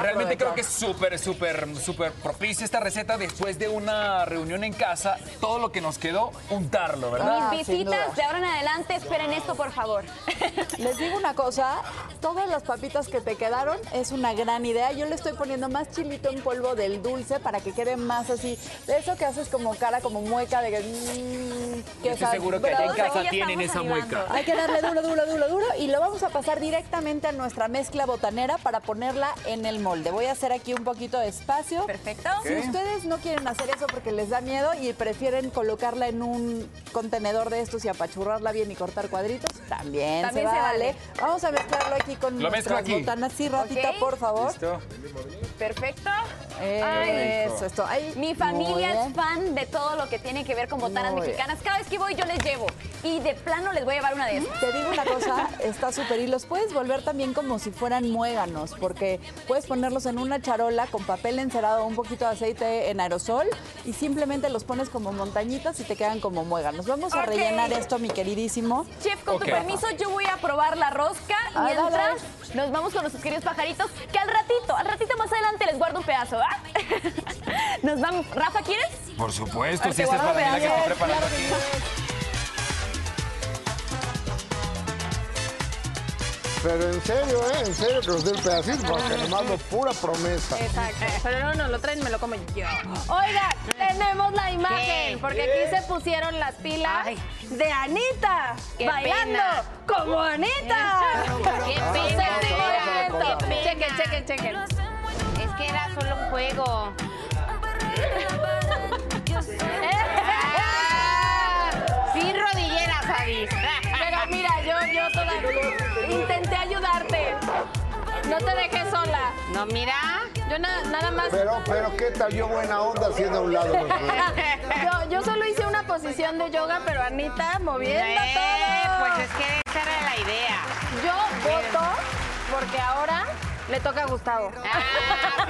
realmente creo que es súper, súper, súper propicia esta receta después de una reunión en casa. Todo lo que nos quedó, untarlo, ¿verdad? Mis visitas de ahora en adelante, esperen esto, por favor. Les digo una cosa, todas las papitas que te quedaron es una gran idea. Yo le estoy poniendo más chilito en polvo del dulce para que quede más así. De eso que haces como cara, como mueca de que... mm, que Estoy seguro que allá en casa tienen esa mueca. Hay que darle duro, duro, duro, duro y lo vamos a pasar directamente a nuestra mezcla botanera para ponerla en el molde. Voy a hacer aquí un poquito de espacio. Perfecto. Si ustedes no quieren hacer eso porque les da miedo y prefieren colocarla en un contenedor de estos y apachurrarla bien y cortar cuadritos, también, También se, se vale. vale. Vamos a mezclarlo aquí con Lo nuestras aquí. botanas. Sí, ratita, por favor. ¿Listo? Perfecto. Eso, esto. Ay, Mi familia es fan de todo lo que tiene que ver con botanas Muy mexicanas. Cada vez que voy yo les llevo. Y de plano les voy a llevar una de esas. Te digo una cosa, está súper. Y los puedes volver también como si fueran muéganos, porque puedes ponerlos en una charola con papel encerado, un poquito de aceite en aerosol y simplemente los pones como montañitas y te quedan como muéganos. Vamos a rellenar esto, mi queridísimo. Chef, con tu permiso, yo voy a probar la rosca Ah, mientras nos vamos con nuestros queridos pajaritos, que al ratito, al ratito más adelante les guardo un pedazo, ¿ah? Nos vamos. Rafa, ¿quieres? Por supuesto, si esta es la que estoy preparando aquí. Pero en serio, ¿eh? En serio que nos dé el pedacito, porque nomás lo pura promesa. Exacto. Pero no, no, lo traen, me lo como yo. Oiga, tenemos la imagen, ¿Qué? porque aquí se pusieron las pilas de Anita Qué bailando pena. como Anita. Qué pena, qué pena. Chequen, chequen, chequen. Es que era solo un juego. Sin rodilleras, Avis. Intenté ayudarte. No te dejes sola. No, mira. Yo na- nada más. Pero, pero, ¿qué tal yo buena onda haciendo a un lado? los? Yo, yo solo hice una posición de yoga, pero Anita moviendo Eh, todo. Pues es que esa era la idea. Yo voto porque ahora le toca a Gustavo. Ah,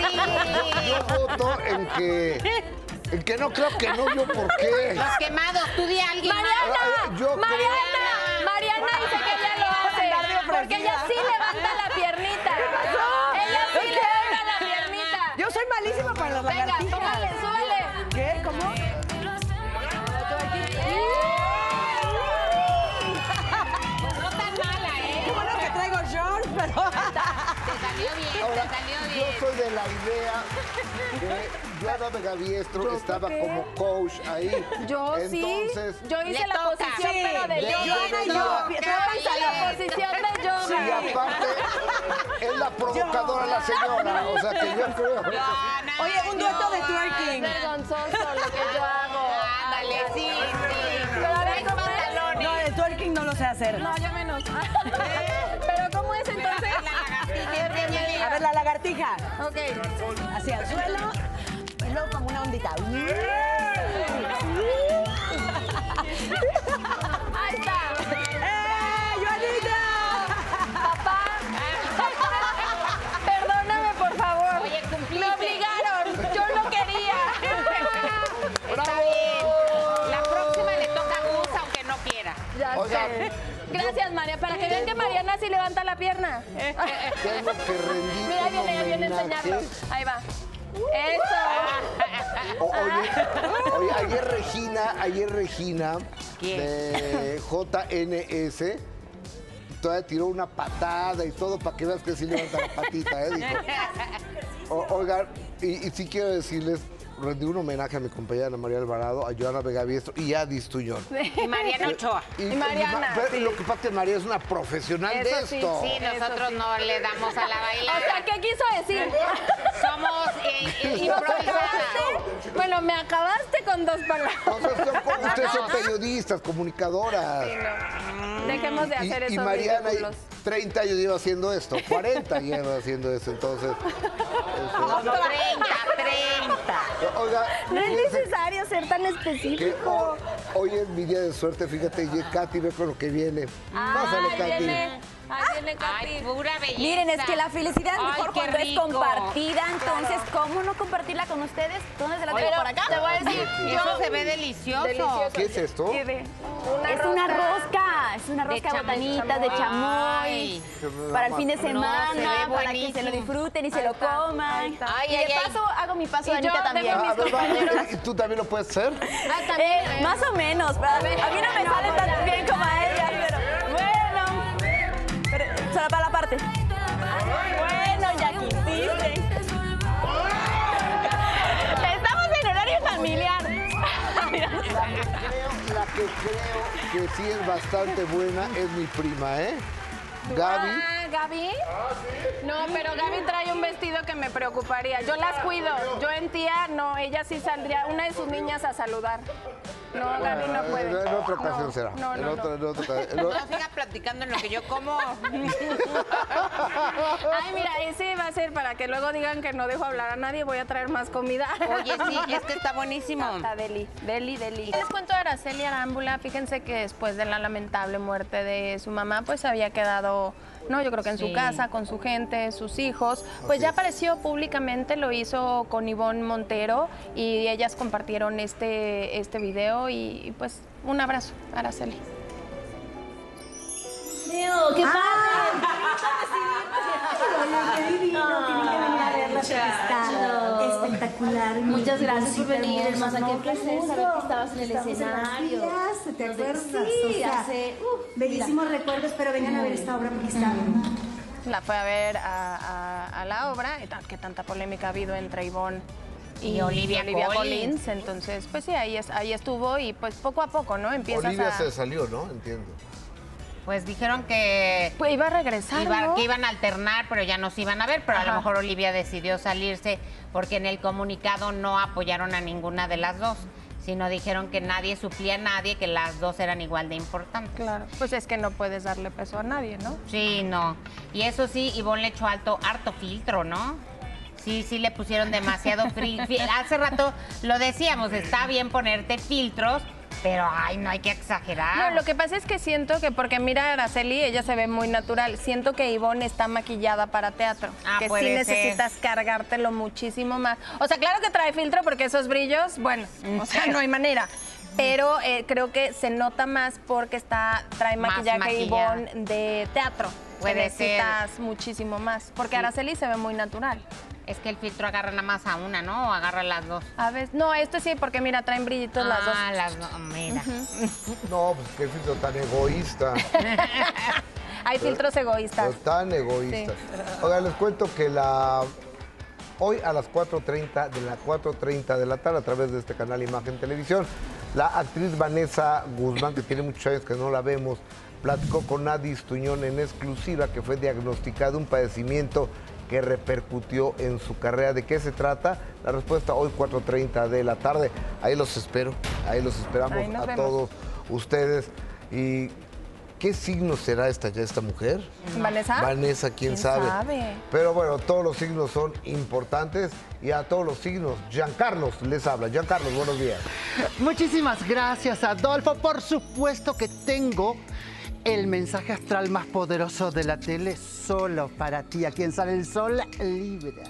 Yo voto en que, en que no creo que no, yo por qué. Los quemados, tú di a alguien Mariana, yo creo- Mariana, Venga, póngale, súbele. ¿Qué? ¿Cómo? No tan mala, ¿eh? Qué bueno que traigo shorts, pero... Te salió bien, te salió bien. Yo soy de la idea que Joana Megaviestro estaba como coach ahí. Yo sí. Entonces, Yo hice la toca. posición, Sí. pero de De- yoga. Yo yo. hice la posición de yoga. Sí, aparte, es la provocadora la señora. O sea que yo creo. Oye, un dueto de Es twerking. vergonzoso lo que yo hago. Ándale, sí, sí. Pero a ver, ¿cómo es? No, el twerking no lo sé hacer. No, yo menos. Pero ¿cómo es entonces? A ver, la lagartija. Ok. Hacia el suelo. Luego como una ondita. Ahí está. ¡Eh, Joanita! Papá. Perdóname, por favor. Oye, cumpliste. Me obligaron. Yo no quería. Está bien. La próxima le toca a Gus, aunque no quiera. Ya sé. Gracias, María. Para que vean que Mariana sí levanta la pierna. Tengo que rendir Mira, ahí viene, ahí viene enseñarlo. Ahí va. Eso. O- oye, oye, ayer Regina, ayer Regina de JNS todavía tiró una patada y todo para que veas que sí levanta la patita, ¿eh? Dijo. O- oigan, y, y sí quiero decirles, rendí un homenaje a mi compañera Ana María Alvarado, a Joana Vegaviestro y a Distuñón. Y Mariana Ochoa. Y, Y Mariana, pero sí. Lo que pasa es que María es una profesional de sí, esto. Sí, nosotros no le damos a la O bailada. sea, ¿qué quiso decir? Somos eh, eh, ¿Me improvisadas. acabaste? Bueno, me acabaste con dos palabras. Entonces, ustedes son periodistas, comunicadoras. Dejemos de Y- hacer y, esos Mariana ridículos. 30 años lleva haciendo esto, 40 lleva haciendo esto, entonces. No, 30, 30. Oiga, No es fíjense necesario ser tan específico. hoy, hoy es mi día de suerte, fíjate, y Katy ve con lo que viene. Pásale, Katy. viene, ahí viene Ay, Katy. pura belleza. Miren, es que la felicidad es Ay, mejor qué cuando es compartida, entonces, ¿cómo no compartirla con ustedes? ¿Dónde se la tengo Pero por acá? te voy a decir, eso se ve delicioso. Delicioso. ¿Qué es esto? Y de- Una es una rosca, es una De rosca chamoy. botanita de chamoy. Para el fin de No, se semana, para que se lo disfruten y se lo coman. Ay, y de ay. paso hago mi paso Y de Anita yo también. Ah, a ver, vamos, ¿y tú también lo puedes hacer? Ah, también. Eh, más o menos, a, mí no me sale tan bien como a ella. Para la parte. Bueno, ya quisiste. Estamos en horario familiar. La que creo que sí es bastante buena es mi prima, ¿eh? Gaby. Ah, ¿Gaby? No, pero Gaby trae un vestido que me preocuparía. Yo las cuido. Yo en tía, no, ella sí saldría, una de sus niñas a saludar. No, Gaby no puede. En otra ocasión No, será. No, en no, otra, no. en otra. En No otra- siga platicando en lo que yo como. Ay, mira, ese va a ser para que luego digan que no dejo hablar a nadie, voy a traer más comida. Oye, sí, es que está buenísimo. Está deli, deli, deli. Les cuento de Araceli Arámbula. Fíjense que después de la lamentable muerte de su mamá, pues había quedado, no, yo creo que en Sí. su casa, con su gente, sus hijos. Pues Así ya es. apareció públicamente, lo hizo con Ivonne Montero y ellas compartieron este, este video y, y, pues un abrazo, Araceli. Leo, qué padre. Qué divino, que venir a espectacular. Muchas gracias por venir, hermosa. Qué No, placer gusto. saber que estabas en el Estamos escenario. ¿Te acuerdas? sí, O sea, hace, bellísimos recuerdos, pero vengan a ver esta obra porque está La fue a ver a, a- a la obra, que tanta polémica ha habido entre Ivonne y, Y Olivia Collins. Collins. Entonces, pues sí, ahí, es, ahí estuvo y pues poco a poco, ¿no? Empiezas Olivia a... se salió, ¿no? Entiendo. Pues dijeron que, Pues iba a regresar, iba- ¿no? que iban a alternar, pero ya no se iban a ver. Pero a lo mejor Olivia decidió salirse porque en el comunicado no apoyaron a ninguna de las dos, sino dijeron que nadie suplía a nadie, que las dos eran igual de importantes. Claro, pues es que no puedes darle peso a nadie, ¿no? Sí, no. Y eso sí, Ivonne le echó alto, harto filtro, ¿no? Sí, sí le pusieron demasiado Hace rato lo decíamos, está bien ponerte filtros, pero ay, no hay que exagerar. No, lo que pasa es que siento que, porque mira a Araceli, ella se ve muy natural. Siento que Ivonne está maquillada para teatro. Ah, que sí puede ser. necesitas cargártelo muchísimo más. O sea, claro que trae filtro porque esos brillos, bueno, o sea, no hay manera. Pero eh, creo que se nota más porque está trae Más maquillaje maquillada. Ivonne de teatro. Puede Que necesitas muchísimo más. Porque Sí. Araceli se ve muy natural. Es que el filtro agarra nada más a una, ¿no? O agarra las dos. A ver, no, esto sí, porque mira, traen brillitos las dos. Ah, las dos, mira. No, pues qué filtro tan egoísta. Hay filtros egoístas. Pero tan egoísta. Oigan, les cuento que la hoy a las 4.30 de la 4.30 de la tarde a través de este canal Imagen Televisión. La actriz Vanessa Guzmán, que tiene muchos años que no la vemos, platicó con Nadis Tuñón en exclusiva que fue diagnosticado un padecimiento que repercutió en su carrera. ¿De qué se trata? La respuesta hoy 4.30 de la tarde. Ahí los espero, ahí los esperamos Ahí a vemos. todos ustedes. ¿Y qué signo será esta ya esta mujer? ¿Vanessa? Vanessa, quién, ¿Quién sabe? sabe? Pero bueno, todos los signos son importantes y a todos los signos, Giancarlos les habla. Giancarlos, buenos días. Muchísimas gracias, Adolfo. Por supuesto que tengo el mensaje astral más poderoso de la tele solo para ti, a quien sale el sol Libra.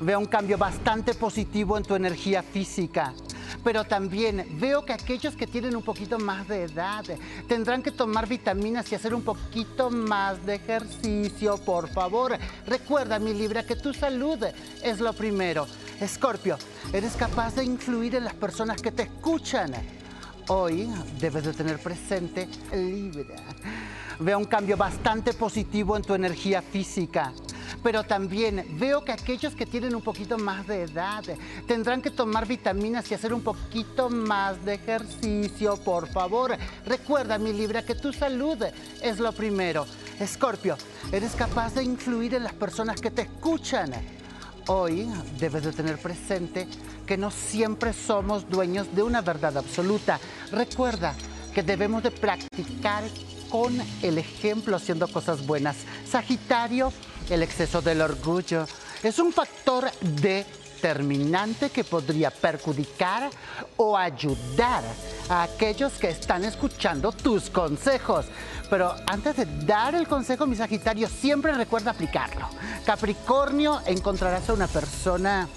Veo un cambio bastante positivo en tu energía física. Pero también veo que aquellos que tienen un poquito más de edad tendrán que tomar vitaminas y hacer un poquito más de ejercicio, por favor. Recuerda, mi Libra, que tu salud es lo primero. Escorpio, eres capaz de influir en las personas que te escuchan. Hoy debes de tener presente Libra. Veo un cambio bastante positivo en tu energía física. Pero también veo que aquellos que tienen un poquito más de edad tendrán que tomar vitaminas y hacer un poquito más de ejercicio, por favor. Recuerda, mi Libra, que tu salud es lo primero. Escorpio, eres capaz de influir en las personas que te escuchan. Hoy debes de tener presente que no siempre somos dueños de una verdad absoluta. Recuerda que debemos de practicar con el ejemplo haciendo cosas buenas. Sagitario, el exceso del orgullo es un factor determinante que podría perjudicar o ayudar a aquellos que están escuchando tus consejos. Pero antes de dar el consejo, mi Sagitario, siempre recuerda aplicarlo. Capricornio, encontrarás a una persona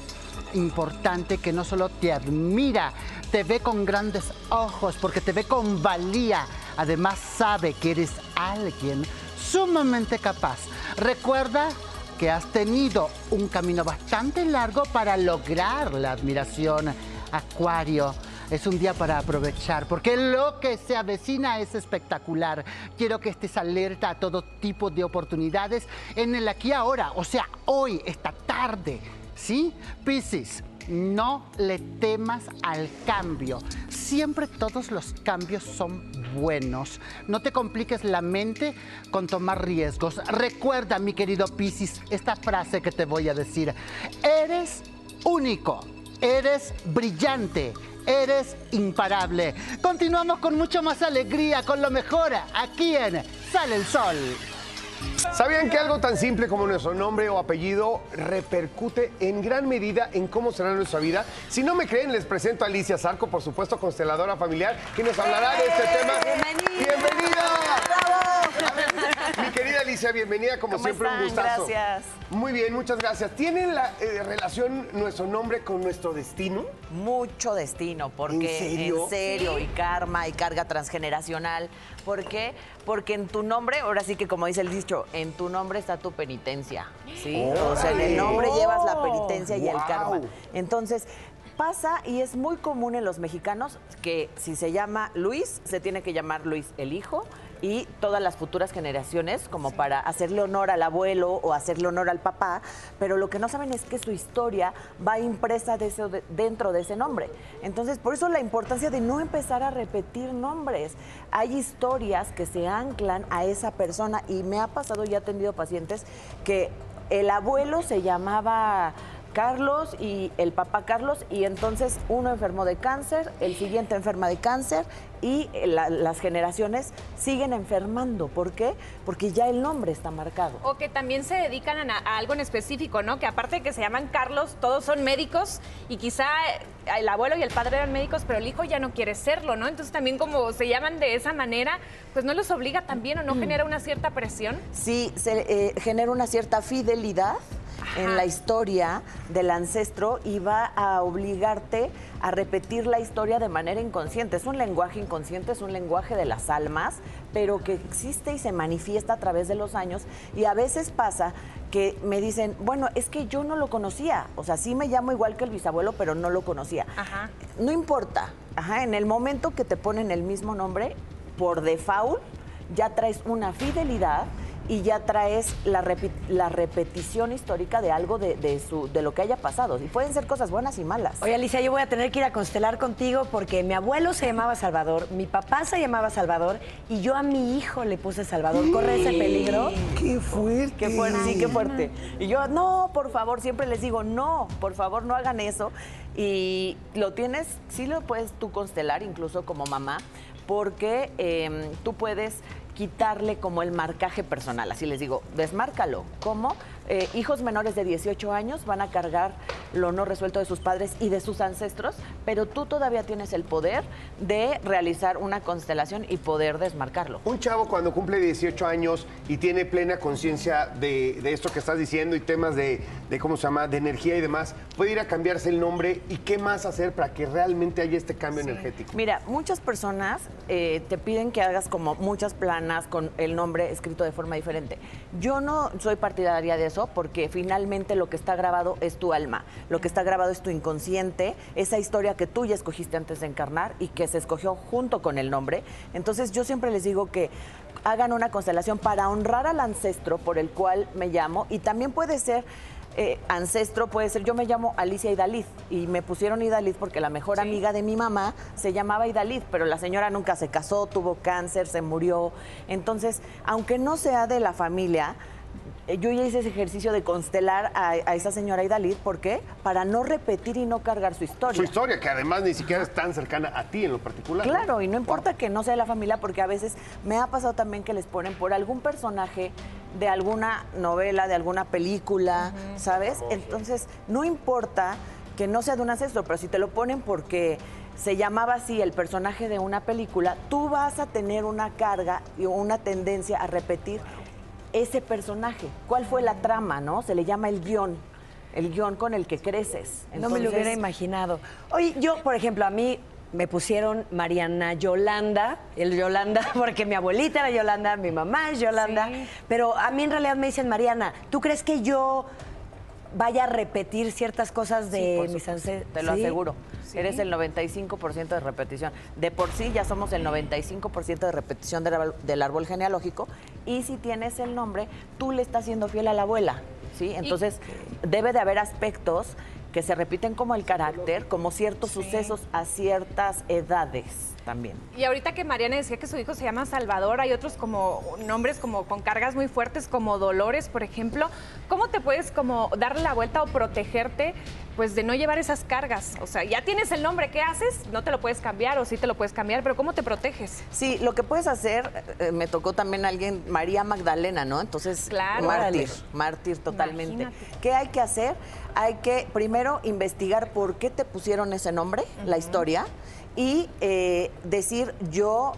importante que no solo te admira, te ve con grandes ojos porque te ve con valía. Además sabe que eres alguien sumamente capaz. Recuerda que has tenido un camino bastante largo para lograr la admiración. Acuario, es un día para aprovechar, porque lo que se avecina es espectacular. Quiero que estés alerta a todo tipo de oportunidades en el aquí ahora, o sea, hoy, esta tarde. ¿Sí? Piscis, no le temas al cambio. Siempre todos los cambios son buenos. No te compliques la mente con tomar riesgos. Recuerda, mi querido Piscis, esta frase que te voy a decir. Eres único, eres brillante. Eres imparable. Continuamos con mucho más alegría, con lo mejor aquí en Sale el Sol. ¿Sabían que algo tan simple como nuestro nombre o apellido repercute en gran medida en cómo será nuestra vida? Si no me creen, les presento a Alicia Zarco, por supuesto, consteladora familiar, que nos hablará de este tema. ¡Bienvenida! Mi querida Alicia, bienvenida, como ¿Cómo siempre, un están? gustazo. Gracias. Muy bien, muchas gracias. ¿Tiene la eh, relación nuestro nombre con nuestro destino? Mucho destino, porque ¿En serio? en serio, Sí. y karma y carga transgeneracional. ¿Por qué? Porque en tu nombre, ahora sí que como dice el dicho, en tu nombre está tu penitencia. ¿sí? O sea, en el nombre llevas la penitencia y el karma. Entonces, pasa y es muy común en los mexicanos que si se llama Luis, se tiene que llamar Luis el hijo y todas las futuras generaciones como para hacerle honor al abuelo o hacerle honor al papá, pero lo que no saben es que su historia va impresa de ese- de- dentro de ese nombre. Entonces, por eso la importancia de no empezar a repetir nombres. Hay historias que se anclan a esa persona y me ha pasado y he atendido pacientes que el abuelo se llamaba Carlos y el papá Carlos y entonces uno enfermó de cáncer, el siguiente enferma de cáncer y la- las generaciones siguen enfermando. ¿Por qué? Porque ya el nombre está marcado. O que también se dedican a, a algo en específico, ¿no? Que aparte de que se llaman Carlos, todos son médicos y quizá eh, el abuelo y el padre eran médicos, pero el hijo ya no quiere serlo, ¿no? Entonces también como se llaman de esa manera, pues no los obliga también o no genera una cierta presión. Sí, se eh, genera una cierta fidelidad en la historia del ancestro y va a obligarte a repetir la historia de manera inconsciente. Es un lenguaje inconsciente, es un lenguaje de las almas, pero que existe y se manifiesta a través de los años. Y a veces pasa que me dicen, bueno, es que yo no lo conocía. O sea, sí me llamo igual que el bisabuelo, pero no lo conocía. No importa. Ajá, en el momento que te ponen el mismo nombre, por default, ya traes una fidelidad y ya traes la, repi- la repetición histórica de algo de, de su, de lo que haya pasado. Y pueden ser cosas buenas y malas. Oye, Alicia, yo voy a tener que ir a constelar contigo porque mi abuelo se llamaba Salvador, mi papá se llamaba Salvador y yo a mi hijo le puse Salvador. ¿Corre ese peligro? ¡Qué fuerte! ¡Qué fuerte! Sí, qué fuerte. Y yo, no, por favor, siempre les digo, no, por favor, no hagan eso. Y lo tienes, sí lo puedes tú constelar, incluso como mamá, porque eh, tú puedes quitarle como el marcaje personal. Así les digo, desmárcalo. ¿Cómo? Eh, hijos menores de 18 años van a cargar lo no resuelto de sus padres y de sus ancestros, pero tú todavía tienes el poder de realizar una constelación y poder desmarcarlo. Un chavo cuando cumple 18 años y tiene plena conciencia de, de esto que estás diciendo y temas de, de, ¿cómo se llama?, de energía y demás, puede ir a cambiarse el nombre y qué más hacer para que realmente haya este cambio energético. Mira, muchas personas eh, te piden que hagas como muchas planas con el nombre escrito de forma diferente. Yo no soy partidaria de eso porque finalmente lo que está grabado es tu alma, lo que está grabado es tu inconsciente, esa historia que tú ya escogiste antes de encarnar y que se escogió junto con el nombre. Entonces yo siempre les digo que hagan una constelación para honrar al ancestro por el cual me llamo y también puede ser eh, ancestro puede ser, yo me llamo Alicia Idaliz y me pusieron Idaliz porque la mejor amiga de mi mamá se llamaba Idaliz, pero la señora nunca se casó, tuvo cáncer, se murió. Entonces, aunque no sea de la familia, yo ya hice ese ejercicio de constelar a, a esa señora Idaliz, ¿por qué? Para no repetir y no cargar su historia. Su historia, que además ni siquiera es tan cercana a ti en lo particular. ¿no? Claro, y no importa que no sea de la familia, porque a veces me ha pasado también que les ponen por algún personaje de alguna novela, de alguna película, ¿sabes? Entonces, no importa que no sea de un ancestro, pero si te lo ponen porque se llamaba así el personaje de una película, tú vas a tener una carga y una tendencia a repetir ese personaje. ¿Cuál fue la trama, no? Se le llama el guion. El guion con el que creces. no me lo hubiera imaginado. Oye, yo, por ejemplo, a mí me pusieron Mariana Yolanda, el Yolanda, porque mi abuelita era Yolanda, mi mamá es Yolanda, pero a mí en realidad me dicen Mariana, ¿tú crees que yo vaya a repetir ciertas cosas de Sí, mis ancestros? Te lo ¿Sí? aseguro. Eres el 95% de repetición. De por sí ya somos el 95% de repetición del, árbol- del árbol genealógico. Y si tienes el nombre, tú le estás siendo fiel a la abuela. ¿sí? Entonces, debe de haber aspectos que se repiten como el carácter, como ciertos sucesos a ciertas edades también. Y ahorita que Mariana decía que su hijo se llama Salvador, hay otros como nombres como con cargas muy fuertes como Dolores, por ejemplo. ¿Cómo te puedes como darle la vuelta o protegerte pues de no llevar esas cargas? O sea, ya tienes el nombre, ¿qué haces? No te lo puedes cambiar o sí te lo puedes cambiar, pero ¿cómo te proteges? Sí, lo que puedes hacer, eh, me tocó también alguien, María Magdalena, ¿no? Entonces, Claro. mártir, mártir totalmente. Imagínate. ¿Qué hay que hacer? Hay que primero investigar por qué te pusieron ese nombre, la historia, y eh, decir yo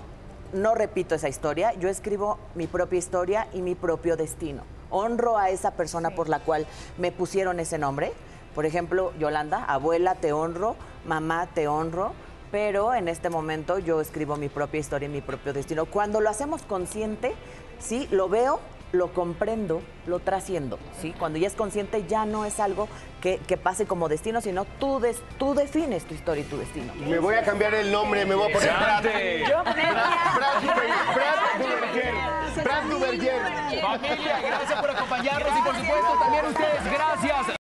no repito esa historia, yo escribo mi propia historia y mi propio destino. Honro a esa persona por la cual me pusieron ese nombre. Por ejemplo, Yolanda, abuela, te honro, mamá, te honro, pero en este momento yo escribo mi propia historia y mi propio destino. Cuando lo hacemos consciente, sí, lo veo, lo comprendo, lo trasciendo, ¿sí? Cuando ya es consciente ya no es algo que, que pase como destino, sino tú, des- tú defines tu historia y tu destino. Me voy a cambiar el nombre, me voy a poner Brad. Yo. Brad Duverger. Familia, gracias por acompañarnos y por supuesto también ustedes, gracias.